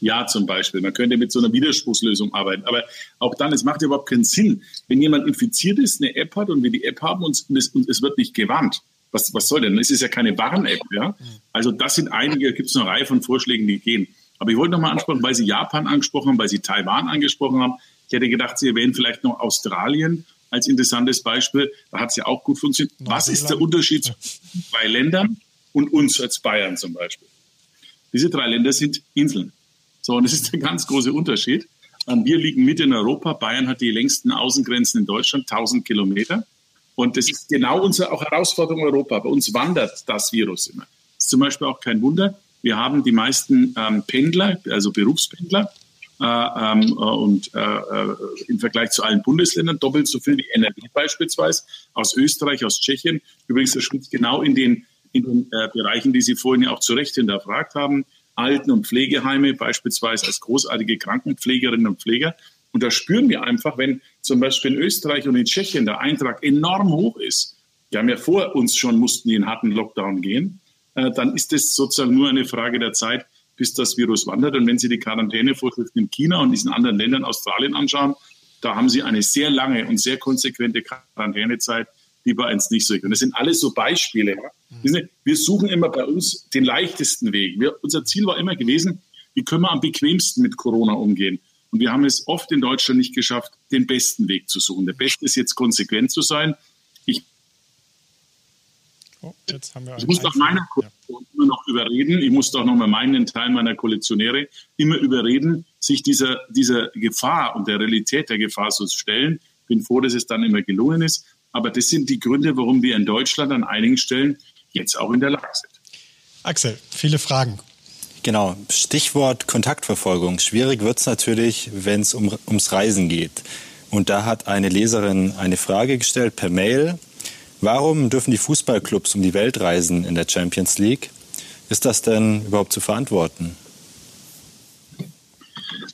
Ja, zum Beispiel. Man könnte mit so einer Widerspruchslösung arbeiten. Aber auch dann, es macht überhaupt keinen Sinn, wenn jemand infiziert ist, eine App hat und wir die App haben und es, und es wird nicht gewarnt. Was, was soll denn? Es ist ja keine Warn-App. Ja? Also das sind einige, gibt es eine Reihe von Vorschlägen, die gehen. Aber ich wollte noch mal ansprechen, weil Sie Japan angesprochen haben, weil Sie Taiwan angesprochen haben. Ich hätte gedacht, Sie erwähnen vielleicht noch Australien als interessantes Beispiel. Da hat es ja auch gut funktioniert. Was ist der Unterschied zwischen zwei Ländern und uns als Bayern zum Beispiel? Diese drei Länder sind Inseln. So, und das ist der ganz große Unterschied. Ähm, wir liegen mitten in Europa. Bayern hat die längsten Außengrenzen in Deutschland, 1000 Kilometer. Und das ist genau unsere auch Herausforderung in Europa. Bei uns wandert das Virus immer. Das ist zum Beispiel auch kein Wunder. Wir haben die meisten ähm, Pendler, also Berufspendler, ähm, äh, und äh, äh, im Vergleich zu allen Bundesländern doppelt so viel wie NRW beispielsweise, aus Österreich, aus Tschechien. Übrigens, das spielt genau in den, in den äh, Bereichen, die Sie vorhin ja auch zu Recht hinterfragt haben. Alten- und Pflegeheime, beispielsweise als großartige Krankenpflegerinnen und Pfleger. Und da spüren wir einfach, wenn zum Beispiel in Österreich und in Tschechien der Eintrag enorm hoch ist, die haben ja vor uns schon, mussten die in harten Lockdown gehen, äh, dann ist es sozusagen nur eine Frage der Zeit, bis das Virus wandert. Und wenn Sie die Quarantänevorschriften in China und diesen anderen Ländern, Australien anschauen, da haben Sie eine sehr lange und sehr konsequente Quarantänezeit, die bei uns nicht so ist. Und das sind alles so Beispiele. Mhm. Wir suchen immer bei uns den leichtesten Weg. Wir, unser Ziel war immer gewesen, wie können wir am bequemsten mit Corona umgehen? Und wir haben es oft in Deutschland nicht geschafft, den besten Weg zu suchen. Der beste ist jetzt konsequent zu sein. Ich Oh, ich muss doch meine Koalition ja. immer noch überreden, ich muss doch noch mal meinen Teil meiner Koalitionäre immer überreden, sich dieser, dieser Gefahr und der Realität der Gefahr zu stellen. Bin froh, dass es dann immer gelungen ist. Aber das sind die Gründe, warum wir in Deutschland an einigen Stellen jetzt auch in der Lage sind. Axel, viele Fragen. Genau, Stichwort Kontaktverfolgung. Schwierig wird es natürlich, wenn es um, ums Reisen geht. Und da hat eine Leserin eine Frage gestellt per Mail Warum dürfen die Fußballclubs um die Welt reisen in der Champions League? Ist das denn überhaupt zu verantworten?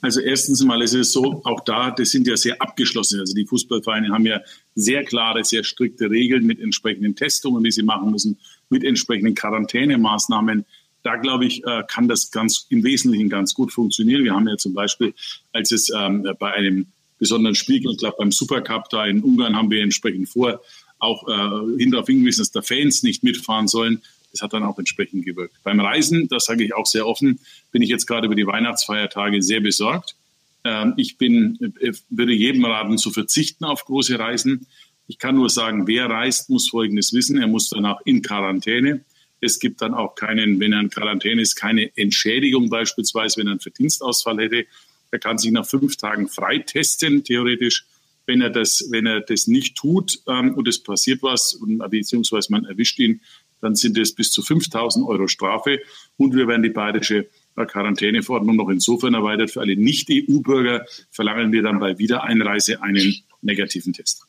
Also erstens mal ist es so, auch da, das sind ja sehr abgeschlossen. Also die Fußballvereine haben ja sehr klare, sehr strikte Regeln mit entsprechenden Testungen, die sie machen müssen, mit entsprechenden Quarantänemaßnahmen. Da glaube ich, äh, kann das ganz im Wesentlichen ganz gut funktionieren. Wir haben ja zum Beispiel, als es ähm, bei einem besonderen Spiel, ich glaube beim Supercup da in Ungarn haben wir entsprechend vor auch äh, darauf hingewiesen, dass da Fans nicht mitfahren sollen. Das hat dann auch entsprechend gewirkt. Beim Reisen, das sage ich auch sehr offen, bin ich jetzt gerade über die Weihnachtsfeiertage sehr besorgt. Ähm, ich bin, äh, würde jedem raten, zu verzichten auf große Reisen. Ich kann nur sagen, wer reist, muss Folgendes wissen. Er muss danach in Quarantäne. Es gibt dann auch keinen, wenn er in Quarantäne ist, keine Entschädigung beispielsweise, wenn er einen Verdienstausfall hätte. Er kann sich nach fünf Tagen freitesten, theoretisch. Wenn er das, wenn er das nicht tut ähm, und es passiert was, und, beziehungsweise man erwischt ihn, dann sind es bis zu 5000 Euro Strafe und wir werden die bayerische Quarantäneverordnung noch insofern erweitert. Für alle Nicht-EU-Bürger verlangen wir dann bei Wiedereinreise einen negativen Test.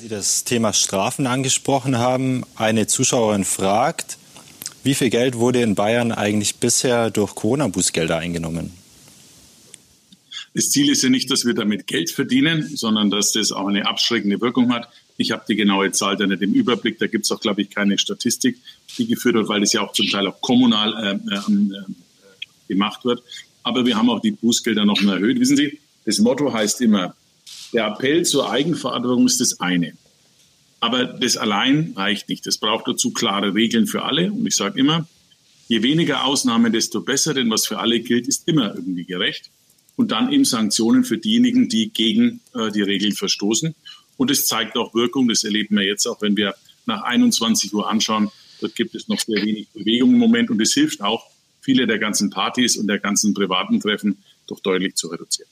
Sie das Thema Strafen angesprochen haben. Eine Zuschauerin fragt, wie viel Geld wurde in Bayern eigentlich bisher durch Corona-Bußgelder eingenommen? Das Ziel ist ja nicht, dass wir damit Geld verdienen, sondern dass das auch eine abschreckende Wirkung hat. Ich habe die genaue Zahl da nicht im Überblick. Da gibt es auch, glaube ich, keine Statistik, die geführt wird, weil das ja auch zum Teil auch kommunal äh, äh, äh, gemacht wird. Aber wir haben auch die Bußgelder noch mal erhöht. Wissen Sie, das Motto heißt immer, der Appell zur Eigenverantwortung ist das eine. Aber das allein reicht nicht. Es braucht dazu klare Regeln für alle. Und ich sage immer, je weniger Ausnahmen, desto besser, denn was für alle gilt, ist immer irgendwie gerecht. Und dann eben Sanktionen für diejenigen, die gegen äh, die Regeln verstoßen. Und es zeigt auch Wirkung. Das erleben wir jetzt auch, wenn wir nach 21 Uhr anschauen. Dort gibt es noch sehr wenig Bewegung im Moment. Und es hilft auch, viele der ganzen Partys und der ganzen privaten Treffen doch deutlich zu reduzieren.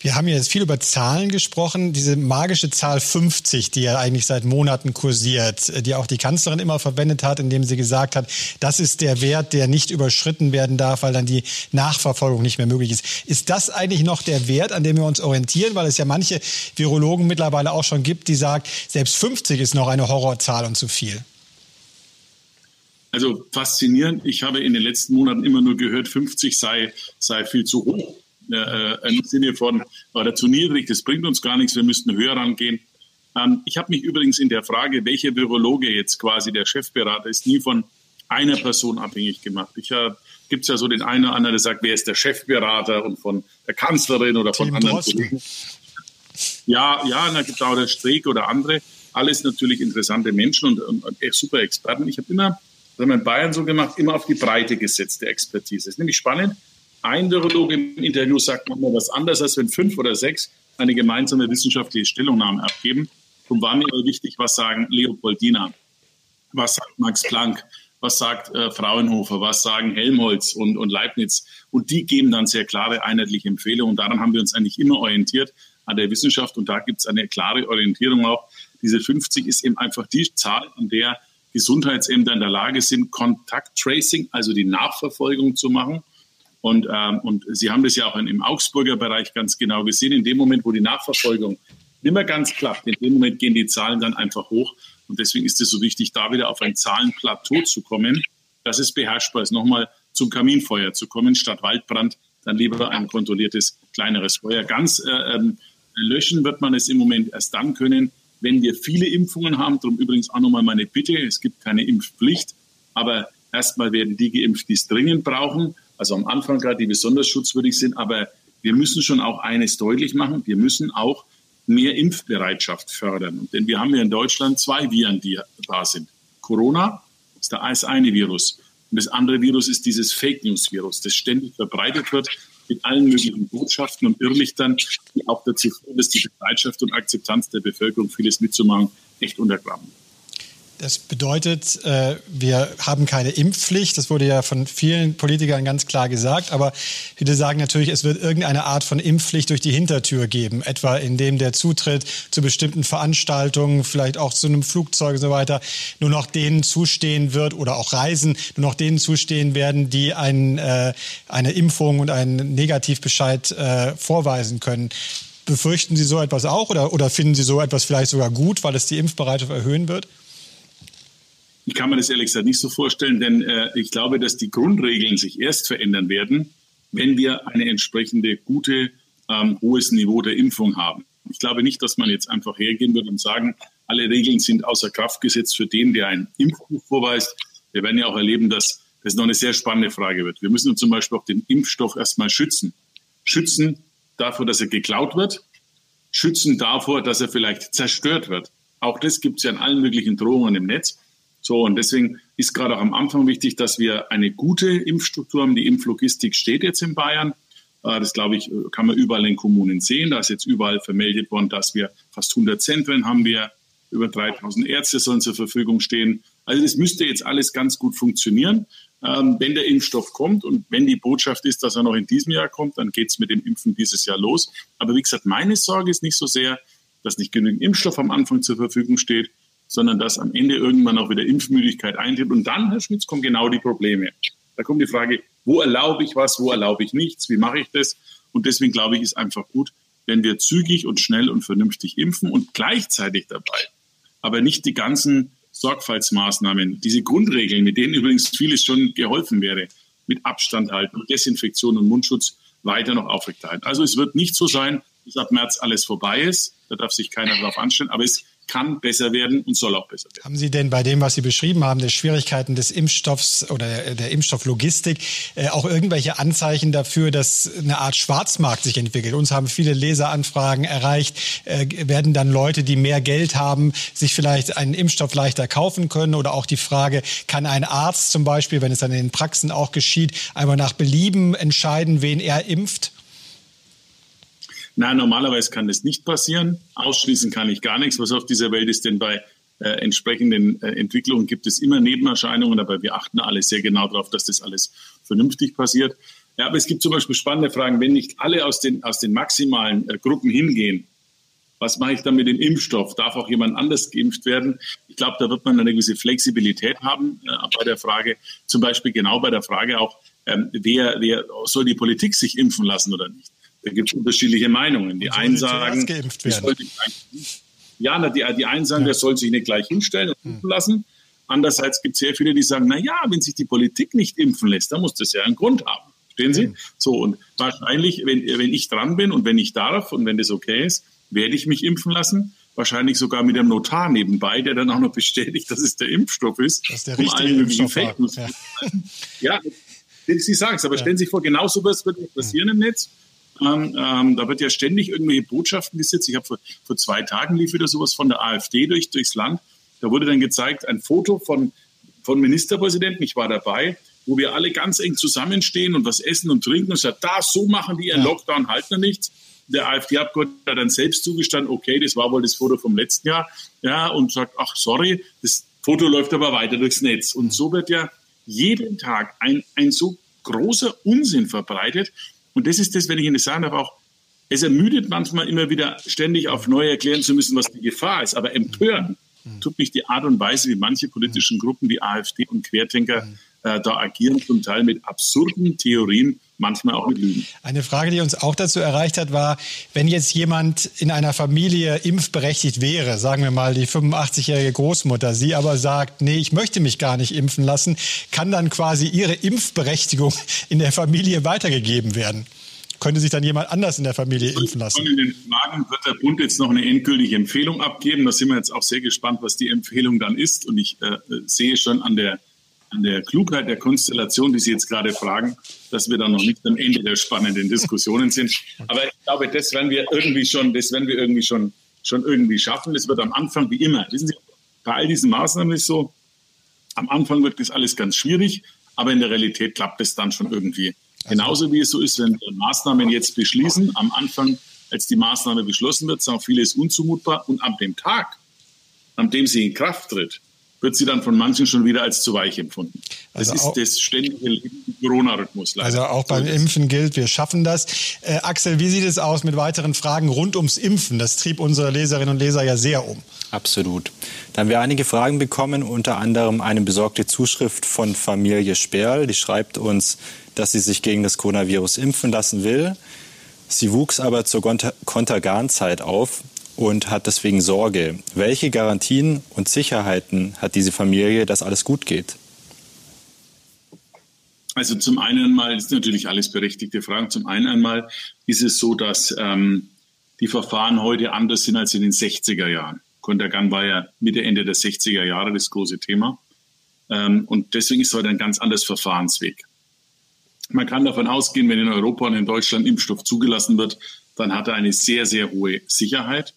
Wir haben jetzt viel über Zahlen gesprochen. Diese magische Zahl 50, die ja eigentlich seit Monaten kursiert, die auch die Kanzlerin immer verwendet hat, indem sie gesagt hat, das ist der Wert, der nicht überschritten werden darf, weil dann die Nachverfolgung nicht mehr möglich ist. Ist das eigentlich noch der Wert, an dem wir uns orientieren? Weil es ja manche Virologen mittlerweile auch schon gibt, die sagen, selbst 50 ist noch eine Horrorzahl und zu viel. Also faszinierend. Ich habe in den letzten Monaten immer nur gehört, 50 sei, sei viel zu hoch äh, im Sinne von, war der zu niedrig, das bringt uns gar nichts, wir müssten höher rangehen. Ähm, ich habe mich übrigens in der Frage, welcher Virologe jetzt quasi der Chefberater ist, nie von einer Person abhängig gemacht. Ich äh, gibt es ja so den einen oder anderen, der sagt, wer ist der Chefberater und von der Kanzlerin oder von Team anderen Kollegen. Ja, ja, da gibt es auch der Streeck oder andere. Alles natürlich interessante Menschen und, und, und super Experten. Ich habe immer, das haben wir in Bayern so gemacht, immer auf die Breite gesetzt der Expertise. Das ist nämlich spannend ein Virologe im Interview sagt manchmal was anderes, als wenn fünf oder sechs eine gemeinsame wissenschaftliche Stellungnahme abgeben. Und war mir wichtig, was sagen Leopoldina, was sagt Max Planck, was sagt äh, Fraunhofer, was sagen Helmholtz und, und Leibniz. Und die geben dann sehr klare, einheitliche Empfehlungen. Und daran haben wir uns eigentlich immer orientiert an der Wissenschaft. Und da gibt es eine klare Orientierung auch. Diese 50 ist eben einfach die Zahl, an der Gesundheitsämter in der Lage sind, Kontakttracing, also die Nachverfolgung zu machen und, ähm, und Sie haben das ja auch im Augsburger Bereich ganz genau gesehen. In dem Moment, wo die Nachverfolgung nicht mehr ganz klappt, in dem Moment gehen die Zahlen dann einfach hoch. Und deswegen ist es so wichtig, da wieder auf ein Zahlenplateau zu kommen, dass es beherrschbar ist, nochmal zum Kaminfeuer zu kommen, statt Waldbrand, dann lieber ein kontrolliertes, kleineres Feuer. Ganz äh, ähm, löschen wird man es im Moment erst dann können, wenn wir viele Impfungen haben. Darum übrigens auch nochmal meine Bitte, es gibt keine Impfpflicht, aber erstmal werden die geimpft, die es dringend brauchen also am Anfang gerade, die besonders schutzwürdig sind. Aber wir müssen schon auch eines deutlich machen. Wir müssen auch mehr Impfbereitschaft fördern. Denn wir haben ja in Deutschland zwei Viren, die da sind. Corona ist das eine Virus. Und das andere Virus ist dieses Fake News Virus, das ständig verbreitet wird mit allen möglichen Botschaften und Irrlichtern, die auch dazu führen, dass die Bereitschaft und Akzeptanz der Bevölkerung, vieles mitzumachen, echt untergraben. Das bedeutet, äh, wir haben keine Impfpflicht. Das wurde ja von vielen Politikern ganz klar gesagt. Aber viele sagen natürlich, es wird irgendeine Art von Impfpflicht durch die Hintertür geben. Etwa indem der Zutritt zu bestimmten Veranstaltungen, vielleicht auch zu einem Flugzeug und so weiter, nur noch denen zustehen wird oder auch Reisen nur noch denen zustehen werden, die ein, äh, eine Impfung und einen Negativbescheid äh, vorweisen können. Befürchten Sie so etwas auch oder, oder finden Sie so etwas vielleicht sogar gut, weil es die Impfbereitschaft erhöhen wird? Ich kann mir das ehrlich gesagt nicht so vorstellen, denn äh, ich glaube, dass die Grundregeln sich erst verändern werden, wenn wir eine entsprechende gute, ähm, hohes Niveau der Impfung haben. Ich glaube nicht, dass man jetzt einfach hergehen wird und sagen, alle Regeln sind außer Kraft gesetzt für den, der einen Impfbuch vorweist. Wir werden ja auch erleben, dass das noch eine sehr spannende Frage wird. Wir müssen zum Beispiel auch den Impfstoff erstmal schützen. Schützen davor, dass er geklaut wird. Schützen davor, dass er vielleicht zerstört wird. Auch das gibt es ja in allen möglichen Drohungen im Netz. So, und deswegen ist gerade auch am Anfang wichtig, dass wir eine gute Impfstruktur haben. Die Impflogistik steht jetzt in Bayern. Äh, das, glaube ich, kann man überall in Kommunen sehen. Da ist jetzt überall vermeldet worden, dass wir fast 100 Zentren haben wir. Über 3000 Ärzte sollen zur Verfügung stehen. Also das müsste jetzt alles ganz gut funktionieren. Ähm, wenn der Impfstoff kommt und wenn die Botschaft ist, dass er noch in diesem Jahr kommt, dann geht es mit dem Impfen dieses Jahr los. Aber wie gesagt, meine Sorge ist nicht so sehr, dass nicht genügend Impfstoff am Anfang zur Verfügung steht, sondern dass am Ende irgendwann auch wieder Impfmüdigkeit eintritt. Und dann, Herr Schmitz, kommen genau die Probleme. Da kommt die Frage, wo erlaube ich was, wo erlaube ich nichts, wie mache ich das? Und deswegen glaube ich, ist einfach gut, wenn wir zügig und schnell und vernünftig impfen und gleichzeitig dabei, aber nicht die ganzen Sorgfaltsmaßnahmen, diese Grundregeln, mit denen übrigens vieles schon geholfen wäre, mit Abstand halten, Desinfektion und Mundschutz weiter noch aufrechterhalten. Also es wird nicht so sein, dass ab März alles vorbei ist. Da darf sich keiner darauf anstellen. Aber es kann besser werden und soll auch besser werden. Haben Sie denn bei dem, was Sie beschrieben haben, der Schwierigkeiten des Impfstoffs oder der Impfstofflogistik, äh, auch irgendwelche Anzeichen dafür, dass eine Art Schwarzmarkt sich entwickelt? Uns haben viele Leseranfragen erreicht. Äh, werden dann Leute, die mehr Geld haben, sich vielleicht einen Impfstoff leichter kaufen können? Oder auch die Frage, kann ein Arzt zum Beispiel, wenn es dann in den Praxen auch geschieht, einmal nach Belieben entscheiden, wen er impft? Nein, normalerweise kann das nicht passieren. Ausschließen kann ich gar nichts. Was auf dieser Welt ist denn bei äh, entsprechenden äh, Entwicklungen gibt es immer Nebenerscheinungen, aber wir achten alle sehr genau darauf, dass das alles vernünftig passiert. Ja, aber es gibt zum Beispiel spannende Fragen, wenn nicht alle aus den, aus den maximalen äh, Gruppen hingehen, was mache ich dann mit dem Impfstoff? Darf auch jemand anders geimpft werden? Ich glaube, da wird man eine gewisse Flexibilität haben äh, bei der Frage, zum Beispiel genau bei der Frage auch, ähm, wer, wer soll die Politik sich impfen lassen oder nicht? Da gibt es unterschiedliche Meinungen. Die einen sagen, ja, die, die einen sagen, ja. der soll sich nicht gleich hinstellen und hm. impfen lassen. Andererseits gibt es sehr viele, die sagen, na ja, wenn sich die Politik nicht impfen lässt, dann muss das ja einen Grund haben. Verstehen Sie? So, und wahrscheinlich, wenn, wenn ich dran bin und wenn ich darf und wenn das okay ist, werde ich mich impfen lassen. Wahrscheinlich sogar mit einem Notar nebenbei, der dann auch noch bestätigt, dass es der Impfstoff ist. Das ist der um richtige Impfstoff. Fake News ja. ja, Sie sagen es, aber ja. stellen Sie sich vor, genau so was wird passieren im Netz. Ähm, da wird ja ständig irgendwelche Botschaften gesetzt. Ich habe vor, vor zwei Tagen lief wieder sowas von der AfD durch, durchs Land. Da wurde dann gezeigt, ein Foto von, von Ministerpräsidenten, ich war dabei, wo wir alle ganz eng zusammenstehen und was essen und trinken und sagt, da, so machen die ihren ja. Lockdown, halten wir nichts. Der AfD-Abgeordnete hat dann selbst zugestanden, okay, das war wohl das Foto vom letzten Jahr, ja, und sagt, ach, sorry, das Foto läuft aber weiter durchs Netz. Und so wird ja jeden Tag ein, ein so großer Unsinn verbreitet, und das ist das, wenn ich Ihnen das sagen darf, auch, es ermüdet manchmal immer wieder ständig auf neu erklären zu müssen, was die Gefahr ist. Aber empören tut mich die Art und Weise, wie manche politischen Gruppen, wie AfD und Querdenker, äh, da agieren, zum Teil mit absurden Theorien, manchmal auch mit Lügen. Eine Frage, die uns auch dazu erreicht hat, war, wenn jetzt jemand in einer Familie impfberechtigt wäre, sagen wir mal die 85-jährige Großmutter, sie aber sagt, nee, ich möchte mich gar nicht impfen lassen, kann dann quasi ihre Impfberechtigung in der Familie weitergegeben werden? Könnte sich dann jemand anders in der Familie impfen lassen? In den Fragen wird der Bund jetzt noch eine endgültige Empfehlung abgeben. Da sind wir jetzt auch sehr gespannt, was die Empfehlung dann ist. Und ich äh, sehe schon an der an der Klugheit der Konstellation, die Sie jetzt gerade fragen, dass wir da noch nicht am Ende der spannenden Diskussionen sind. Aber ich glaube, das werden wir irgendwie schon, das werden wir irgendwie schon, schon irgendwie schaffen. Das wird am Anfang wie immer. Wissen Sie, bei all diesen Maßnahmen ist so, am Anfang wird das alles ganz schwierig, aber in der Realität klappt es dann schon irgendwie. Genauso wie es so ist, wenn wir Maßnahmen jetzt beschließen, am Anfang, als die Maßnahme beschlossen wird, sagen viele, ist unzumutbar und ab dem Tag, an dem sie in Kraft tritt, wird sie dann von manchen schon wieder als zu weich empfunden. Das also ist das ständige Corona-Rhythmus. Also auch beim Impfen gilt, wir schaffen das. Äh, Axel, wie sieht es aus mit weiteren Fragen rund ums Impfen? Das trieb unsere Leserinnen und Leser ja sehr um. Absolut. Da haben wir einige Fragen bekommen, unter anderem eine besorgte Zuschrift von Familie Sperl. Die schreibt uns, dass sie sich gegen das Coronavirus impfen lassen will. Sie wuchs aber zur Kontergan-Zeit auf und hat deswegen Sorge. Welche Garantien und Sicherheiten hat diese Familie, dass alles gut geht? Also zum einen einmal ist natürlich alles berechtigte Fragen. Zum einen einmal ist es so, dass ähm, die Verfahren heute anders sind als in den 60er Jahren. Kontergan war ja Mitte, Ende der 60er Jahre das große Thema. Ähm, und deswegen ist heute ein ganz anderes Verfahrensweg. Man kann davon ausgehen, wenn in Europa und in Deutschland Impfstoff zugelassen wird, dann hat er eine sehr, sehr hohe Sicherheit.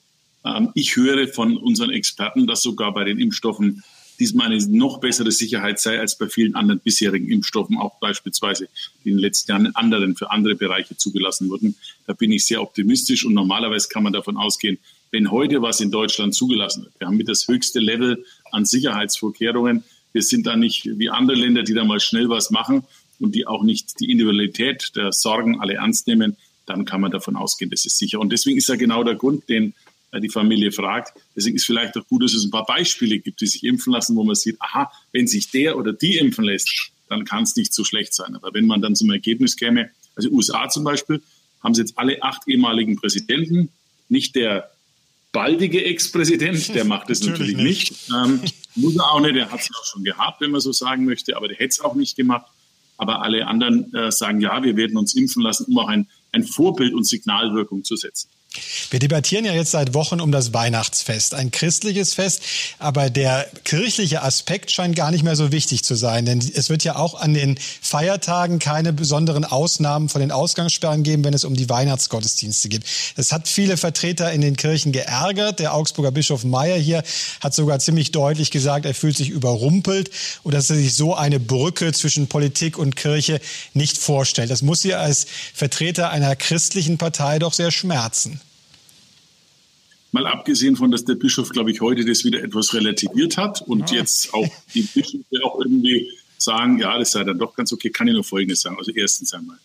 Ähm, ich höre von unseren Experten, dass sogar bei den Impfstoffen diesmal eine noch bessere Sicherheit sei als bei vielen anderen bisherigen Impfstoffen, auch beispielsweise, die in den letzten Jahren in anderen, für andere Bereiche zugelassen wurden. Da bin ich sehr optimistisch und normalerweise kann man davon ausgehen, wenn heute was in Deutschland zugelassen wird, wir haben mit das höchste Level an Sicherheitsvorkehrungen, wir sind da nicht wie andere Länder, die da mal schnell was machen und die auch nicht die Individualität der Sorgen alle ernst nehmen, dann kann man davon ausgehen, das ist sicher. Und deswegen ist ja genau der Grund, den die Familie fragt. Deswegen ist vielleicht auch gut, dass es ein paar Beispiele gibt, die sich impfen lassen, wo man sieht, aha, wenn sich der oder die impfen lässt, dann kann es nicht so schlecht sein. Aber wenn man dann zum Ergebnis käme, also USA zum Beispiel, haben sie jetzt alle acht ehemaligen Präsidenten, nicht der baldige Ex-Präsident, der macht es natürlich, natürlich, nicht. Ähm, muss er auch nicht, der hat es auch schon gehabt, wenn man so sagen möchte, aber der hätte es auch nicht gemacht. Aber alle anderen äh, sagen, ja, wir werden uns impfen lassen, um auch ein, ein Vorbild und Signalwirkung zu setzen. Wir debattieren ja jetzt seit Wochen um das Weihnachtsfest, ein christliches Fest, aber der kirchliche Aspekt scheint gar nicht mehr so wichtig zu sein, denn es wird ja auch an den Feiertagen keine besonderen Ausnahmen von den Ausgangssperren geben, wenn es um die Weihnachtsgottesdienste geht. Es hat viele Vertreter in den Kirchen geärgert. Der Augsburger Bischof Meyer hier hat sogar ziemlich deutlich gesagt, er fühlt sich überrumpelt und dass er sich so eine Brücke zwischen Politik und Kirche nicht vorstellt. Das muss Sie als Vertreter einer christlichen Partei doch sehr schmerzen. Mal abgesehen von, dass der Bischof, glaube ich, heute das wieder etwas relativiert hat und ja. jetzt auch die Bischöfe auch irgendwie sagen, ja, das sei dann doch ganz okay, kann ich nur Folgendes sagen. Also erstens einmal,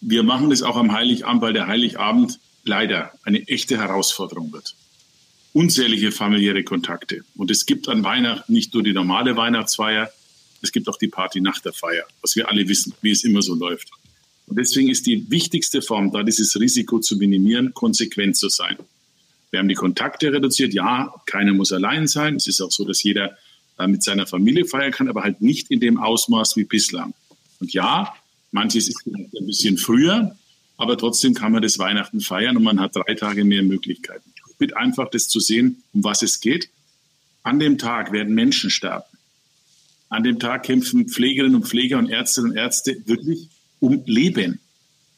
wir machen das auch am Heiligabend, weil der Heiligabend leider eine echte Herausforderung wird. Unzählige familiäre Kontakte. Und es gibt an Weihnachten nicht nur die normale Weihnachtsfeier, es gibt auch die Party nach der Feier, was wir alle wissen, wie es immer so läuft. Und deswegen ist die wichtigste Form, da dieses Risiko zu minimieren, konsequent zu sein. Wir haben die Kontakte reduziert. Ja, keiner muss allein sein. Es ist auch so, dass jeder äh, mit seiner Familie feiern kann, aber halt nicht in dem Ausmaß wie bislang. Und ja, manches ist ein bisschen früher, aber trotzdem kann man das Weihnachten feiern und man hat drei Tage mehr Möglichkeiten. Ich bitte einfach, das zu sehen, um was es geht. An dem Tag werden Menschen sterben. An dem Tag kämpfen Pflegerinnen und Pfleger und Ärztinnen und Ärzte wirklich um Leben.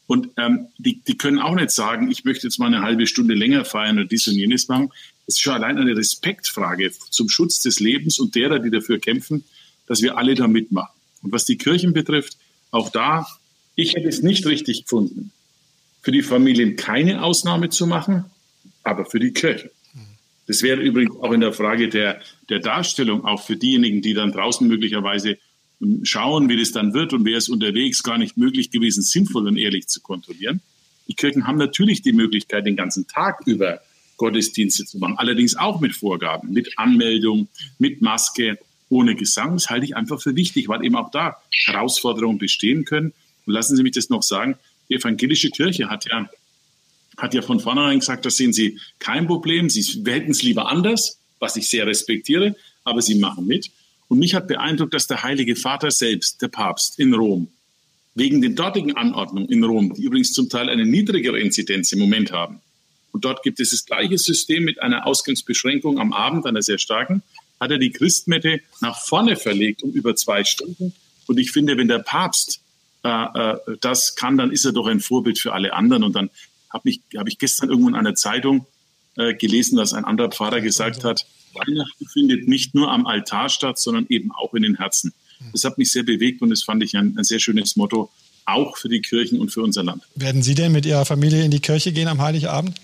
Und ähm, die, die können auch nicht sagen, ich möchte jetzt mal eine halbe Stunde länger feiern oder dies und jenes machen. Es ist schon allein eine Respektfrage zum Schutz des Lebens und derer, die dafür kämpfen, dass wir alle da mitmachen. Und was die Kirchen betrifft, auch da, ich hätte es nicht richtig gefunden, für die Familien keine Ausnahme zu machen, aber für die Kirche. Das wäre übrigens auch in der Frage der, der Darstellung, auch für diejenigen, die dann draußen möglicherweise schauen, wie das dann wird und wäre es unterwegs gar nicht möglich gewesen, sinnvoll und ehrlich zu kontrollieren. Die Kirchen haben natürlich die Möglichkeit, den ganzen Tag über Gottesdienste zu machen, allerdings auch mit Vorgaben, mit Anmeldung, mit Maske, ohne Gesang. Das halte ich einfach für wichtig, weil eben auch da Herausforderungen bestehen können. Und lassen Sie mich das noch sagen, die evangelische Kirche hat ja, hat ja von vornherein gesagt, das sehen Sie kein Problem, Sie hätten es lieber anders, was ich sehr respektiere, aber Sie machen mit. Und mich hat beeindruckt, dass der Heilige Vater selbst, der Papst in Rom, wegen den dortigen Anordnungen in Rom, die übrigens zum Teil eine niedrigere Inzidenz im Moment haben, und dort gibt es das gleiche System mit einer Ausgangsbeschränkung am Abend, einer sehr starken, hat er die Christmette nach vorne verlegt um über zwei Stunden. Und ich finde, wenn der Papst äh, äh, das kann, dann ist er doch ein Vorbild für alle anderen. Und dann habe ich, hab ich gestern irgendwo in einer Zeitung äh, gelesen, dass ein anderer Pfarrer gesagt hat, Weihnachten findet nicht nur am Altar statt, sondern eben auch in den Herzen. Das hat mich sehr bewegt und das fand ich ein, ein sehr schönes Motto, auch für die Kirchen und für unser Land. Werden Sie denn mit Ihrer Familie in die Kirche gehen am Heiligabend?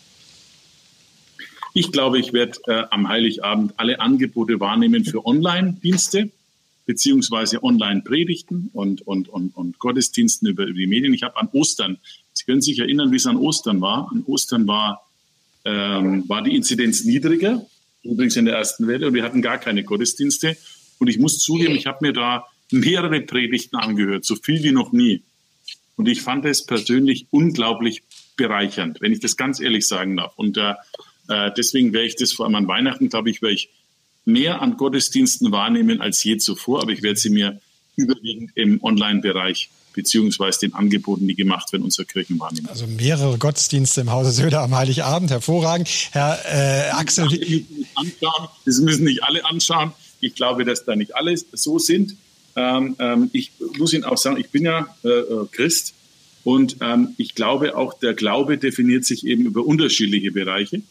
Ich glaube, ich werde äh, am Heiligabend alle Angebote wahrnehmen für Online-Dienste beziehungsweise Online-Predigten und, und, und, und Gottesdiensten über, über die Medien. Ich habe an Ostern, Sie können sich erinnern, wie es an Ostern war. An Ostern war, ähm, war die Inzidenz niedriger übrigens in der ersten Welle, und wir hatten gar keine Gottesdienste. Und ich muss zugeben, ich habe mir da mehrere Predigten angehört, so viel wie noch nie. Und ich fand es persönlich unglaublich bereichernd, wenn ich das ganz ehrlich sagen darf. Und äh, äh deswegen werde ich das vor allem an Weihnachten, glaube ich, werde ich mehr an Gottesdiensten wahrnehmen als je zuvor, aber ich werde sie mir überwiegend im Online-Bereich beziehungsweise den Angeboten, die gemacht werden, unserer Kirchen wahrnehmen. Also mehrere Gottesdienste im Hause Söder am Heiligabend, hervorragend. Herr äh, Axel. Das müssen nicht alle anschauen. Ich glaube, dass da nicht alle so sind. Ähm, ähm, ich muss Ihnen auch sagen, ich bin ja äh, äh, Christ und ähm, ich glaube auch, der Glaube definiert sich eben über unterschiedliche Bereiche.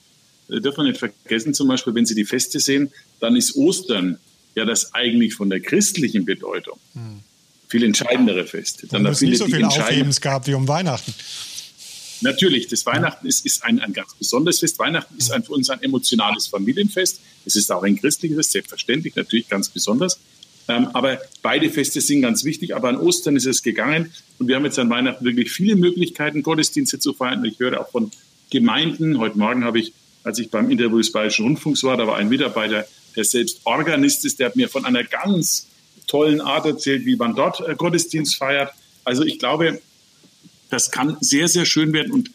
Äh, dürfen wir nicht vergessen, zum Beispiel, wenn Sie die Feste sehen, dann ist Ostern ja das eigentlich von der christlichen Bedeutung hm. Viel entscheidendere Fest. Dann es nicht so viel Aufhebens gab wie um Weihnachten. Natürlich, das Weihnachten ist, ist ein, ein ganz besonderes Fest. Weihnachten ist ein, für uns ein emotionales Familienfest. Es ist auch ein christliches Fest, selbstverständlich, natürlich ganz besonders. Ähm, aber beide Feste sind ganz wichtig. Aber an Ostern ist es gegangen. Und wir haben jetzt an Weihnachten wirklich viele Möglichkeiten, Gottesdienste zu feiern. Ich höre auch von Gemeinden. Heute Morgen habe ich, als ich beim Interview des Bayerischen Rundfunks war, da war ein Mitarbeiter, der selbst Organist ist, der hat mir von einer ganz tollen Art erzählt, wie man dort äh, Gottesdienst feiert. Also ich glaube, das kann sehr, sehr schön werden und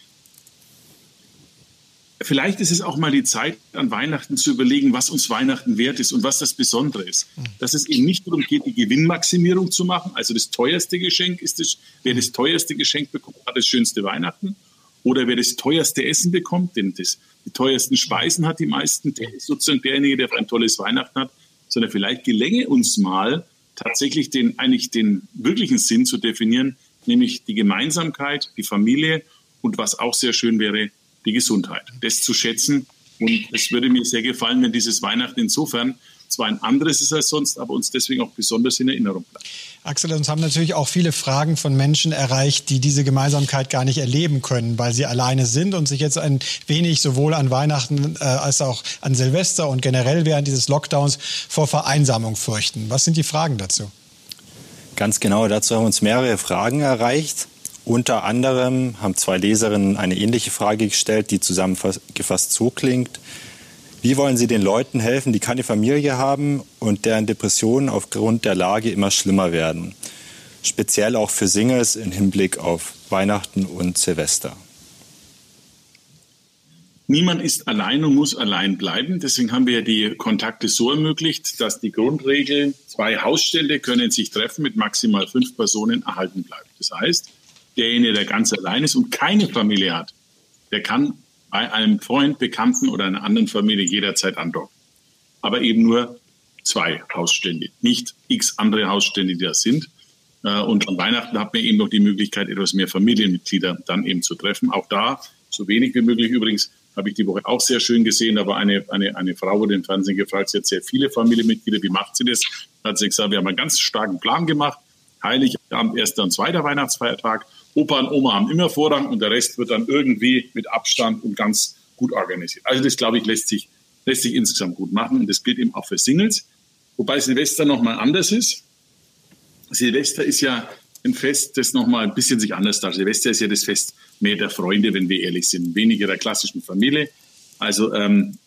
vielleicht ist es auch mal die Zeit, an Weihnachten zu überlegen, was uns Weihnachten wert ist und was das Besondere ist. Dass es eben nicht darum geht, die Gewinnmaximierung zu machen. Also das teuerste Geschenk ist das, wer das teuerste Geschenk bekommt, hat das schönste Weihnachten. Oder wer das teuerste Essen bekommt, denn das, die teuersten Speisen hat die meisten, der ist sozusagen derjenige, der ein tolles Weihnachten hat. Sondern vielleicht gelänge uns mal, tatsächlich den, eigentlich den wirklichen Sinn zu definieren, nämlich die Gemeinsamkeit, die Familie und was auch sehr schön wäre, die Gesundheit. Das zu schätzen. Und es würde mir sehr gefallen, wenn dieses Weihnachten insofern zwar ein anderes ist als sonst, aber uns deswegen auch besonders in Erinnerung bleibt. Axel, uns haben natürlich auch viele Fragen von Menschen erreicht, die diese Gemeinsamkeit gar nicht erleben können, weil sie alleine sind und sich jetzt ein wenig sowohl an Weihnachten äh, als auch an Silvester und generell während dieses Lockdowns vor Vereinsamung fürchten. Was sind die Fragen dazu? Ganz genau, dazu haben uns mehrere Fragen erreicht. Unter anderem haben zwei Leserinnen eine ähnliche Frage gestellt, die zusammengefasst so klingt. Wie wollen Sie den Leuten helfen, die keine Familie haben und deren Depressionen aufgrund der Lage immer schlimmer werden? Speziell auch für Singles im Hinblick auf Weihnachten und Silvester. Niemand ist allein und muss allein bleiben. Deswegen haben wir die Kontakte so ermöglicht, dass die Grundregel, zwei Hausstände können sich treffen mit maximal fünf Personen erhalten bleibt. Das heißt, derjenige, der ganz allein ist und keine Familie hat, der kann bei einem Freund, Bekannten oder einer anderen Familie jederzeit andocken. Aber eben nur zwei Hausstände, nicht x andere Hausstände, die da sind. Äh, und an Weihnachten hat man eben noch die Möglichkeit, etwas mehr Familienmitglieder dann eben zu treffen. Auch da, so wenig wie möglich übrigens, habe ich die Woche auch sehr schön gesehen. Da war eine, eine, eine Frau, wurde im Fernsehen gefragt, sie hat sehr viele Familienmitglieder, wie macht sie das? Da hat sie gesagt, wir haben einen ganz starken Plan gemacht. Heiligabend, erster und zweiter Weihnachtsfeiertag. Opa und Oma haben immer Vorrang und der Rest wird dann irgendwie mit Abstand und ganz gut organisiert. Also das, glaube ich, lässt sich, lässt sich insgesamt gut machen und das gilt eben auch für Singles. Wobei Silvester nochmal anders ist. Silvester ist ja ein Fest, das nochmal ein bisschen sich anders darstellt. Silvester ist ja das Fest mehr der Freunde, wenn wir ehrlich sind, weniger der klassischen Familie. Also ähm,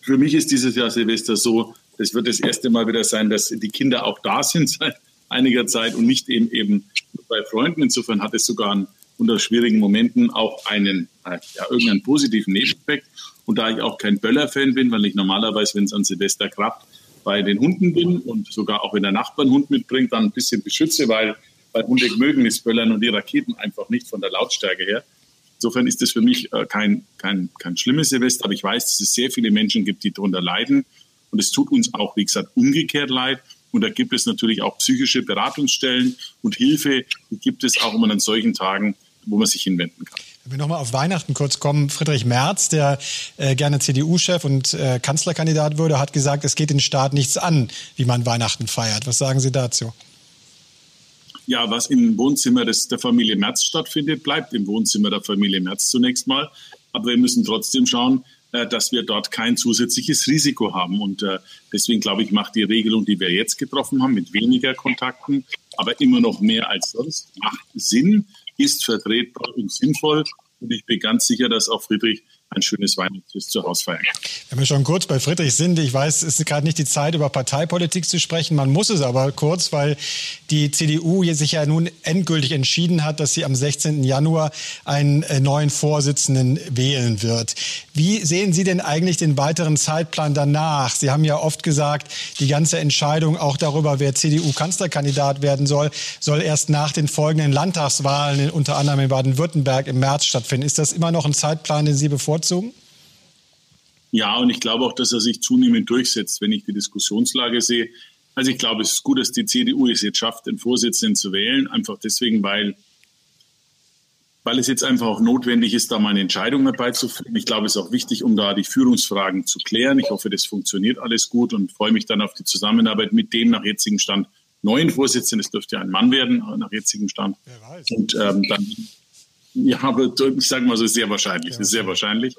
für mich ist dieses Jahr Silvester so, das wird das erste Mal wieder sein, dass die Kinder auch da sind einiger Zeit und nicht eben eben bei Freunden. Insofern hat es sogar unter schwierigen Momenten auch einen, äh, ja, irgendeinen positiven Nebeneffekt. Und da ich auch kein Böller-Fan bin, weil ich normalerweise, wenn es an Silvester klappt, bei den Hunden bin und sogar auch wenn der Nachbar einen Hund mitbringt, dann ein bisschen beschütze, weil weil Hunde mögen das Böllern und die Raketen einfach nicht von der Lautstärke her. Insofern ist das für mich äh, kein, kein, kein schlimmes Silvester, aber ich weiß, dass es sehr viele Menschen gibt, die darunter leiden. Und es tut uns auch, wie gesagt, umgekehrt leid. Und da gibt es natürlich auch psychische Beratungsstellen und Hilfe, die gibt es auch immer an solchen Tagen, wo man sich hinwenden kann. Wenn wir nochmal auf Weihnachten kurz kommen, Friedrich Merz, der äh, gerne CDU-Chef und äh, Kanzlerkandidat würde, hat gesagt, es geht den Staat nichts an, wie man Weihnachten feiert. Was sagen Sie dazu? ja, was im Wohnzimmer des, der Familie Merz stattfindet, bleibt im Wohnzimmer der Familie Merz zunächst mal. Aber wir müssen trotzdem schauen, dass wir dort kein zusätzliches Risiko haben. Und äh, deswegen glaube ich, macht die Regelung, die wir jetzt getroffen haben, mit weniger Kontakten, aber immer noch mehr als sonst, macht Sinn, ist vertretbar und sinnvoll. Und ich bin ganz sicher, dass auch Friedrich ein schönes Weihnachtsfest zu Hause feiern. Wenn wir schon kurz bei Friedrich sind, ich weiß, es ist gerade nicht die Zeit, über Parteipolitik zu sprechen. Man muss es aber kurz, weil die CDU sich ja nun endgültig entschieden hat, dass sie am 16. Januar einen äh, neuen Vorsitzenden wählen wird. Wie sehen Sie denn eigentlich den weiteren Zeitplan danach? Sie haben ja oft gesagt, die ganze Entscheidung auch darüber, wer CDU-Kanzlerkandidat werden soll, soll erst nach den folgenden Landtagswahlen, unter anderem in Baden-Württemberg, im März stattfinden. Ist das immer noch ein Zeitplan, den Sie bevorzugen? Bevorzugen? Ja, und ich glaube auch, dass er sich zunehmend durchsetzt, wenn ich die Diskussionslage sehe. Also ich glaube, es ist gut, dass die CDU es jetzt schafft, den Vorsitzenden zu wählen, einfach deswegen, weil weil es jetzt einfach auch notwendig ist, da meine Entscheidung herbeizuführen. Ich glaube, es ist auch wichtig, um da die Führungsfragen zu klären. Ich hoffe, das funktioniert alles gut und freue mich dann auf die Zusammenarbeit mit dem nach jetzigem Stand neuen Vorsitzenden. Es dürfte ja ein Mann werden, nach jetzigem Stand. Wer weiß. Und ähm, dann, ja, aber ich sage mal so, sehr wahrscheinlich. Ja. ist sehr wahrscheinlich.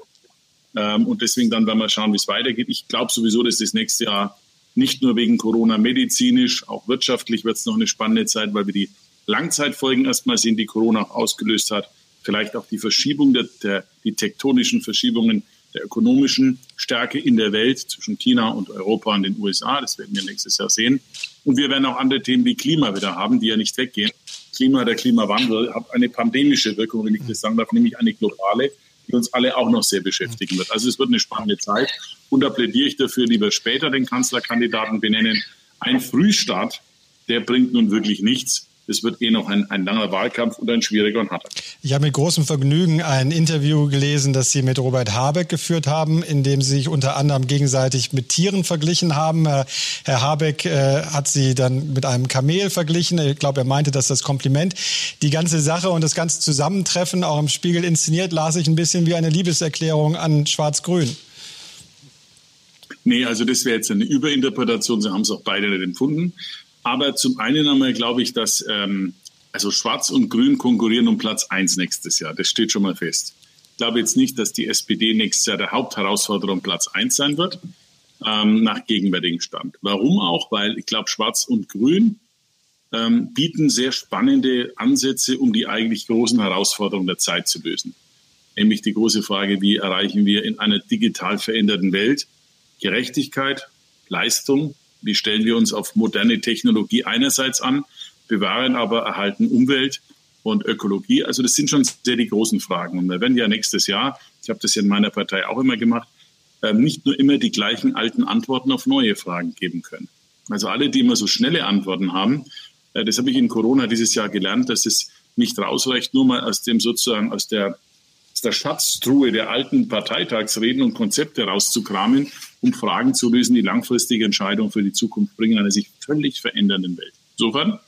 Ähm, und deswegen dann werden wir schauen, wie es weitergeht. Ich glaube sowieso, dass das nächste Jahr nicht nur wegen Corona medizinisch, auch wirtschaftlich wird es noch eine spannende Zeit, weil wir die Langzeitfolgen erstmal sehen, die Corona auch ausgelöst hat. Vielleicht auch die Verschiebung der, der die tektonischen Verschiebungen der ökonomischen Stärke in der Welt zwischen China und Europa und den USA. Das werden wir nächstes Jahr sehen. Und wir werden auch andere Themen wie Klima wieder haben, die ja nicht weggehen. Klima, der Klimawandel hat eine pandemische Wirkung, wenn ich das sagen darf, nämlich eine globale, die uns alle auch noch sehr beschäftigen wird. Also es wird eine spannende Zeit. Und da plädiere ich dafür, lieber später den Kanzlerkandidaten benennen. Ein Frühstart, der bringt nun wirklich nichts es wird eh noch ein, ein langer Wahlkampf und ein schwieriger und harter. Ich habe mit großem Vergnügen ein Interview gelesen, das Sie mit Robert Habeck geführt haben, in dem Sie sich unter anderem gegenseitig mit Tieren verglichen haben. Herr Habeck äh, hat Sie dann mit einem Kamel verglichen. Ich glaube, er meinte das das Kompliment. Die ganze Sache und das ganze Zusammentreffen, auch im Spiegel inszeniert, las ich ein bisschen wie eine Liebeserklärung an Schwarz-Grün. Nee, also das wäre jetzt eine Überinterpretation. Sie haben es auch beide nicht empfunden. Aber zum einen einmal glaube ich, dass ähm, also Schwarz und Grün konkurrieren um Platz eins nächstes Jahr. Das steht schon mal fest. Ich glaube jetzt nicht, dass die SPD nächstes Jahr der Hauptherausforderer um Platz eins sein wird, ähm, nach gegenwärtigem Stand. Warum auch? Weil ich glaube, Schwarz und Grün ähm, bieten sehr spannende Ansätze, um die eigentlich großen Herausforderungen der Zeit zu lösen. Nämlich die große Frage, wie erreichen wir in einer digital veränderten Welt Gerechtigkeit, Leistung wie stellen wir uns auf moderne Technologie einerseits an, bewahren aber erhalten Umwelt und Ökologie. Also das sind schon sehr die großen Fragen. Und wir werden ja nächstes Jahr, ich habe das ja in meiner Partei auch immer gemacht, ähm, nicht nur immer die gleichen alten Antworten auf neue Fragen geben können. Also alle, die immer so schnelle Antworten haben, äh, das habe ich in Corona dieses Jahr gelernt, dass es nicht rausreicht, nur mal aus dem sozusagen aus der der Schatztruhe der alten Parteitagsreden und Konzepte rauszukramen, um Fragen zu lösen, die langfristige Entscheidungen für die Zukunft bringen, in einer sich völlig verändernden Welt. Insofern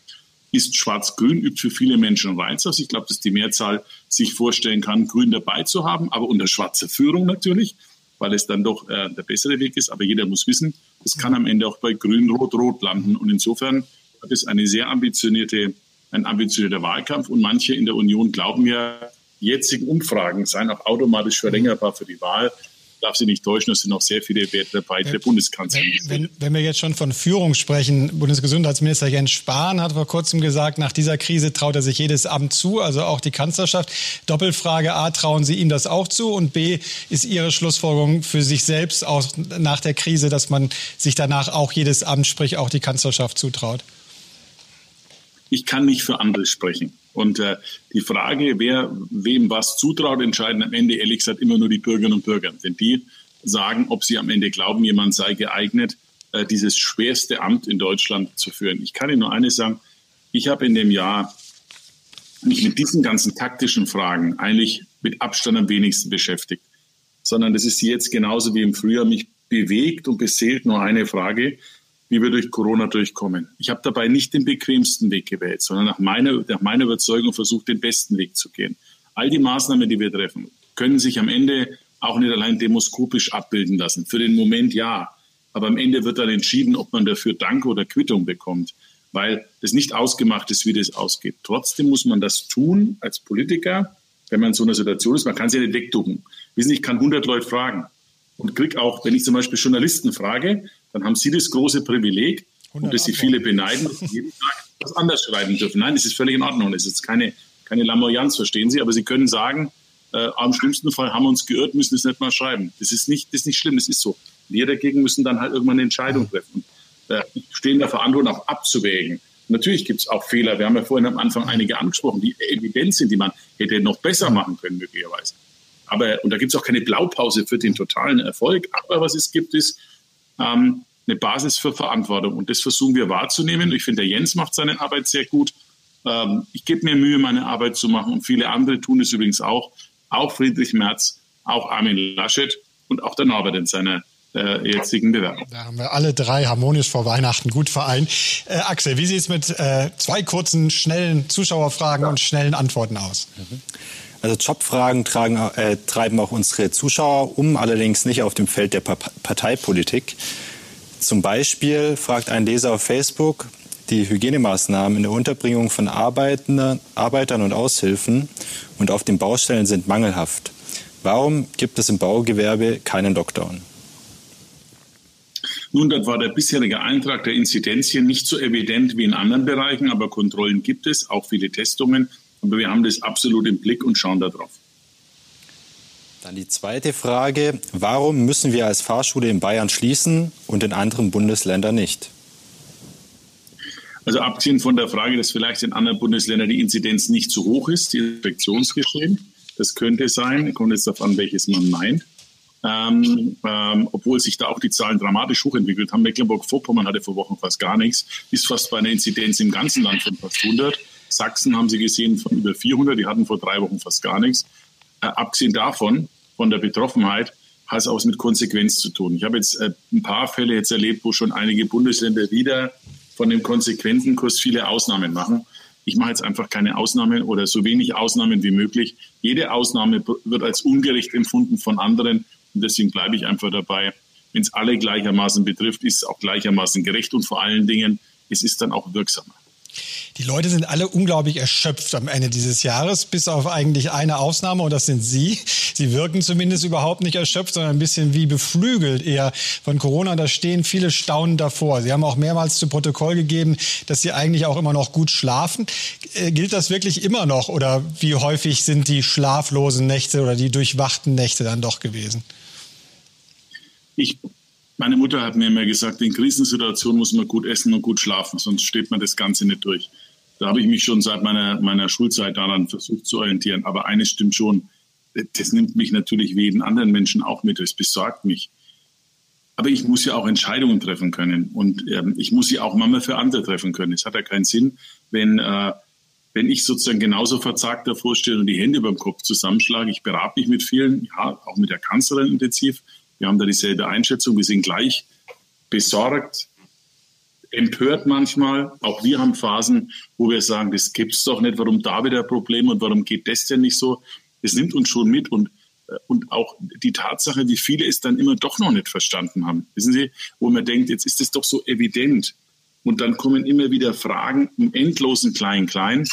ist Schwarz-Grün übt für viele Menschen Reiz aus. Ich glaube, dass die Mehrzahl sich vorstellen kann, Grün dabei zu haben, aber unter schwarzer Führung natürlich, weil es dann doch äh, der bessere Weg ist. Aber jeder muss wissen, es kann am Ende auch bei Grün, Rot, Rot landen. Und insofern hat es eine sehr ambitionierte, ein ambitionierter Wahlkampf. Und manche in der Union glauben ja, jetzigen Umfragen seien auch automatisch verlängerbar für die Wahl. Darf sie nicht täuschen, es sind noch sehr viele Werte dabei, der Bundeskanzlerin. Wenn, wenn, wenn, wir jetzt schon von Führung sprechen, Bundesgesundheitsminister Jens Spahn hat vor kurzem gesagt, nach dieser Krise traut er sich jedes Amt zu, also auch die Kanzlerschaft. Doppelfrage A, trauen Sie ihm das auch zu? Und B, ist Ihre Schlussfolgerung für sich selbst auch nach der Krise, dass man sich danach auch jedes Amt, sprich auch die Kanzlerschaft zutraut? Ich kann nicht für andere sprechen. Und äh, die Frage, wer wem was zutraut, entscheiden am Ende ehrlich gesagt immer nur die Bürgerinnen und Bürger. Denn die sagen, ob sie am Ende glauben, jemand sei geeignet, äh, dieses schwerste Amt in Deutschland zu führen. Ich kann Ihnen nur eines sagen, ich habe in dem Jahr mich mit diesen ganzen taktischen Fragen eigentlich mit Abstand am wenigsten beschäftigt. Sondern das ist jetzt genauso wie im Frühjahr mich bewegt und beseelt nur eine Frage, wie wir durch Corona durchkommen. Ich habe dabei nicht den bequemsten Weg gewählt, sondern nach meiner, nach meiner Überzeugung versucht, den besten Weg zu gehen. All die Maßnahmen, die wir treffen, können sich am Ende auch nicht allein demoskopisch abbilden lassen. Für den Moment ja. Aber am Ende wird dann entschieden, ob man dafür Dank oder Quittung bekommt, weil das nicht ausgemacht ist, wie das ausgeht. Trotzdem muss man das tun als Politiker, wenn man in so einer Situation ist. Man kann sich ja nicht wegducken. Wissen, ich kann 100 Leute fragen und krieg auch, wenn ich zum Beispiel Journalisten frage, dann haben Sie das große Privileg, und das Sie viele beneiden, dass Sie jeden Tag was anders schreiben dürfen. Nein, das ist völlig in Ordnung. Das ist keine, keine Lamoyanz, verstehen Sie, aber Sie können sagen, äh, am schlimmsten Fall haben wir uns geirrt, müssen es nicht mal schreiben. Das ist nicht, das ist nicht schlimm, das ist so. Wir dagegen müssen dann halt irgendwann eine Entscheidung treffen. Äh, stehen der Verantwortung auch abzuwägen. Natürlich gibt es auch Fehler. Wir haben ja vorhin am Anfang einige angesprochen, die evident sind, die man hätte noch besser machen können, möglicherweise. Aber, und da gibt es auch keine Blaupause für den totalen Erfolg. Aber was es gibt, ist ähm, eine Basis für Verantwortung. Und das versuchen wir wahrzunehmen. Ich finde, der Jens macht seine Arbeit sehr gut. Ähm, ich gebe mir Mühe, meine Arbeit zu machen. Und viele andere tun es übrigens auch. Auch Friedrich Merz, auch Armin Laschet und auch der Norbert in seiner äh, jetzigen Bewerbung. Da haben wir alle drei harmonisch vor Weihnachten gut vereint. Äh, Axel, wie sieht es mit äh, zwei kurzen, schnellen Zuschauerfragen ja. und schnellen Antworten aus? Mhm. Also Jobfragen tragen, äh, treiben auch unsere Zuschauer um, allerdings nicht auf dem Feld der pa Parteipolitik. Zum Beispiel fragt ein Leser auf Facebook, die Hygienemaßnahmen in der Unterbringung von Arbeitern, und Aushilfen und auf den Baustellen sind mangelhaft. Warum gibt es im Baugewerbe keinen Lockdown? Nun, dort war der bisherige Eintrag der Inzidenzien nicht so evident wie in anderen Bereichen, aber Kontrollen gibt es, auch viele Testungen. Aber wir haben das absolut im Blick und schauen darauf. Dann die zweite Frage. Warum müssen wir als Fahrschule in Bayern schließen und in anderen Bundesländern nicht? Also abgesehen von der Frage, dass vielleicht in anderen Bundesländern die Inzidenz nicht so hoch ist, die Infektionsgeschehen, das könnte sein, kommt jetzt darauf an, welches man meint. Ähm, ähm, obwohl sich da auch die Zahlen dramatisch hochentwickelt haben. Mecklenburg-Vorpommern hatte vor Wochen fast gar nichts, ist fast bei einer Inzidenz im ganzen Land von fast 100. Sachsen haben Sie gesehen von über 400, die hatten vor drei Wochen fast gar nichts. Äh, abgesehen davon, von der Betroffenheit, hat es auch mit Konsequenz zu tun. Ich habe jetzt äh, ein paar Fälle jetzt erlebt, wo schon einige Bundesländer wieder von dem Konsequentenkurs viele Ausnahmen machen. Ich mache jetzt einfach keine Ausnahmen oder so wenig Ausnahmen wie möglich. Jede Ausnahme wird als ungerecht empfunden von anderen und deswegen bleibe ich einfach dabei. Wenn es alle gleichermaßen betrifft, ist es auch gleichermaßen gerecht und vor allen Dingen, es ist dann auch wirksamer. Die Leute sind alle unglaublich erschöpft am Ende dieses Jahres, bis auf eigentlich eine Ausnahme und das sind Sie. Sie wirken zumindest überhaupt nicht erschöpft, sondern ein bisschen wie beflügelt eher von Corona. Da stehen viele staunend davor. Sie haben auch mehrmals zu Protokoll gegeben, dass Sie eigentlich auch immer noch gut schlafen. Äh, gilt das wirklich immer noch oder wie häufig sind die schlaflosen Nächte oder die durchwachten Nächte dann doch gewesen? Ich meine Mutter hat mir immer gesagt, in Krisensituationen muss man gut essen und gut schlafen, sonst steht man das Ganze nicht durch. Da habe ich mich schon seit meiner, meiner Schulzeit daran versucht zu orientieren. Aber eines stimmt schon, das nimmt mich natürlich wie jeden anderen Menschen auch mit, das besorgt mich. Aber ich muss ja auch Entscheidungen treffen können und ähm, ich muss sie auch Mama für andere treffen können. Es hat ja keinen Sinn, wenn, äh, wenn ich sozusagen genauso verzagt davor stehe und die Hände beim Kopf zusammenschlage. Ich berate mich mit vielen, ja, auch mit der Kanzlerin intensiv. Wir haben da dieselbe Einschätzung. Wir sind gleich besorgt, empört manchmal. Auch wir haben Phasen, wo wir sagen, das gibt's doch nicht. Warum da wieder ein Problem und warum geht das denn nicht so? Das nimmt uns schon mit und äh, und auch die Tatsache, wie viele es dann immer doch noch nicht verstanden haben. Wissen Sie, wo man denkt, jetzt ist es doch so evident. Und dann kommen immer wieder Fragen im endlosen Klein-Klein.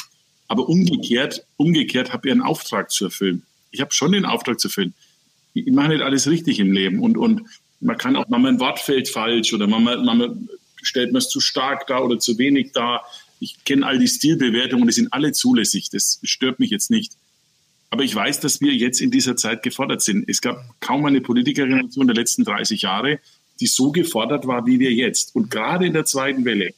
Aber umgekehrt, umgekehrt habe ich einen Auftrag zu erfüllen. Ich habe schon den Auftrag zu erfüllen ich mache nicht alles richtig im Leben und, und man kann auch, mal ein Wort fällt falsch oder man, man stellt man es zu stark da oder zu wenig da. Ich kenne all die Stilbewertungen, die sind alle zulässig. Das stört mich jetzt nicht. Aber ich weiß, dass wir jetzt in dieser Zeit gefordert sind. Es gab kaum eine Politikergeneration der letzten 30 Jahre, die so gefordert war wie wir jetzt. Und gerade in der zweiten Welle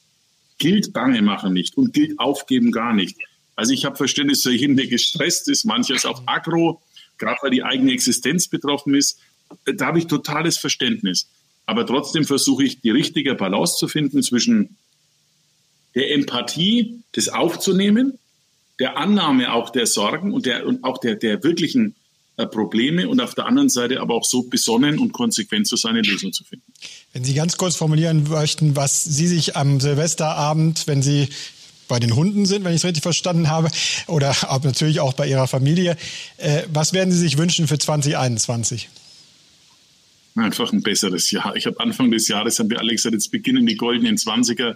gilt Bange machen nicht und gilt Aufgeben gar nicht. Also ich habe Verständnis für jeden, der gestresst ist, manches auch aggro, gerade weil die eigene Existenz betroffen ist, da habe ich totales Verständnis. Aber trotzdem versuche ich, die richtige Balance zu finden zwischen der Empathie, das aufzunehmen, der Annahme auch der Sorgen und, der, und auch der, der wirklichen äh, Probleme und auf der anderen Seite aber auch so besonnen und konsequent zu seine Lösung zu finden. Wenn Sie ganz kurz formulieren möchten, was Sie sich am Silvesterabend, wenn Sie bei den Hunden sind, wenn ich es richtig verstanden habe, oder natürlich auch bei Ihrer Familie. Äh, was werden Sie sich wünschen für 2021? Einfach ein besseres Jahr. Ich habe Anfang des Jahres, haben wir alle gesagt, jetzt beginnen die goldenen 20er.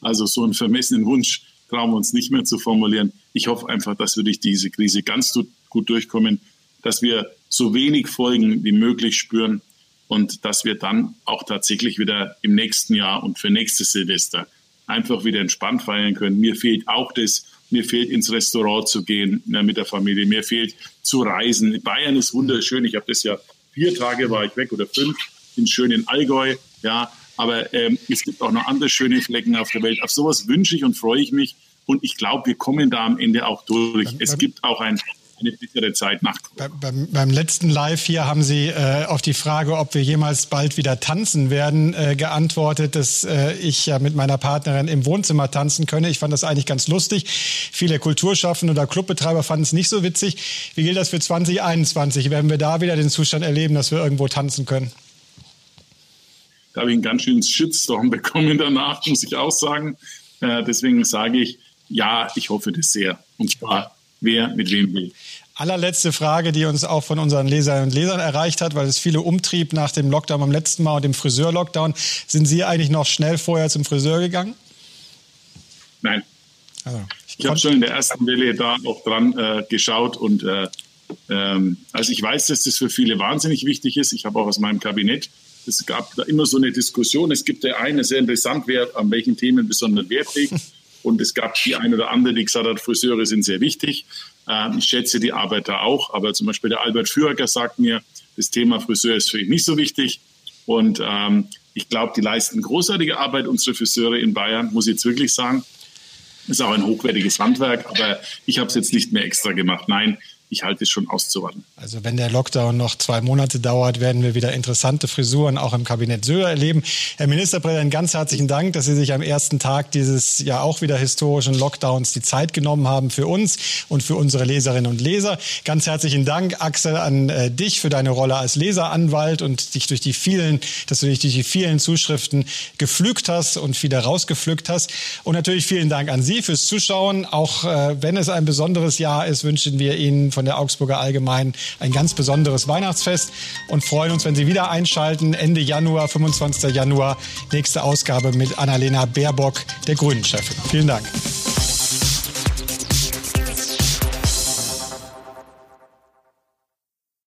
Also so einen vermessenen Wunsch trauen wir uns nicht mehr zu formulieren. Ich hoffe einfach, dass wir durch diese Krise ganz gut durchkommen, dass wir so wenig Folgen wie möglich spüren und dass wir dann auch tatsächlich wieder im nächsten Jahr und für nächstes Silvester einfach wieder entspannt feiern können. Mir fehlt auch das, mir fehlt ins Restaurant zu gehen ja, mit der Familie, mir fehlt zu reisen. Bayern ist wunderschön. Ich habe das ja vier Tage war ich weg oder fünf, in Allgäu, ja. Aber ähm, es gibt auch noch andere schöne Flecken auf der Welt. Auf sowas wünsche ich und freue ich mich. Und ich glaube, wir kommen da am Ende auch durch. Es gibt auch ein eine bessere Zeit nach Corona. Beim, beim, letzten Live hier haben Sie äh, auf die Frage, ob wir jemals bald wieder tanzen werden, äh, geantwortet, dass äh, ich ja mit meiner Partnerin im Wohnzimmer tanzen könne. Ich fand das eigentlich ganz lustig. Viele Kulturschaffende oder Clubbetreiber fanden es nicht so witzig. Wie gilt das für 2021? Werden wir da wieder den Zustand erleben, dass wir irgendwo tanzen können? Da habe ich einen ganz schönen Shitstorm bekommen danach, muss ich auch sagen. Äh, deswegen sage ich, ja, ich hoffe das sehr. Und zwar wer mit wem will. Allerletzte Frage, die uns auch von unseren Leserinnen und Lesern erreicht hat, weil es viele umtrieb nach dem Lockdown beim letzten Mal und dem Friseur-Lockdown. Sind Sie eigentlich noch schnell vorher zum Friseur gegangen? Nein. Also, ich ich habe schon in der ersten Welle da auch dran äh, geschaut und äh, ähm, also ich weiß, dass das für viele wahnsinnig wichtig ist. Ich habe auch aus meinem Kabinett, es gab da immer so eine Diskussion. Es gibt der eine sehr interessant, wer an welchen Themen besonderen Wert legt. Und es gab die eine oder andere, die gesagt hat, Friseure sind sehr wichtig. Ähm, ich schätze die Arbeit da auch. Aber zum Beispiel der Albert Führer sagt mir, das Thema Friseur ist für ihn nicht so wichtig. Und ähm, ich glaube, die leisten großartige Arbeit, unsere Friseure in Bayern, muss ich jetzt wirklich sagen. Ist auch ein hochwertiges Handwerk, aber ich habe es jetzt nicht mehr extra gemacht. Nein, ich halte es schon auszuwarten. Also wenn der Lockdown noch zwei Monate dauert, werden wir wieder interessante Frisuren auch im Kabinett Söder erleben. Herr Ministerpräsident, ganz herzlichen Dank, dass Sie sich am ersten Tag dieses ja auch wieder historischen Lockdowns die Zeit genommen haben für uns und für unsere Leserinnen und Leser. Ganz herzlichen Dank, Axel, an äh, dich für deine Rolle als Leseranwalt und dich durch die vielen, dass du dich durch die vielen Zuschriften gepflügt hast und wieder rausgepflückt hast. Und natürlich vielen Dank an Sie fürs Zuschauen. Auch äh, wenn es ein besonderes Jahr ist, wünschen wir Ihnen von von der Augsburger Allgemeinen ein ganz besonderes Weihnachtsfest und freuen uns, wenn Sie wieder einschalten. Ende Januar, 25. Januar, nächste Ausgabe mit Annalena Baerbock, der Grünen-Chefin. Vielen Dank.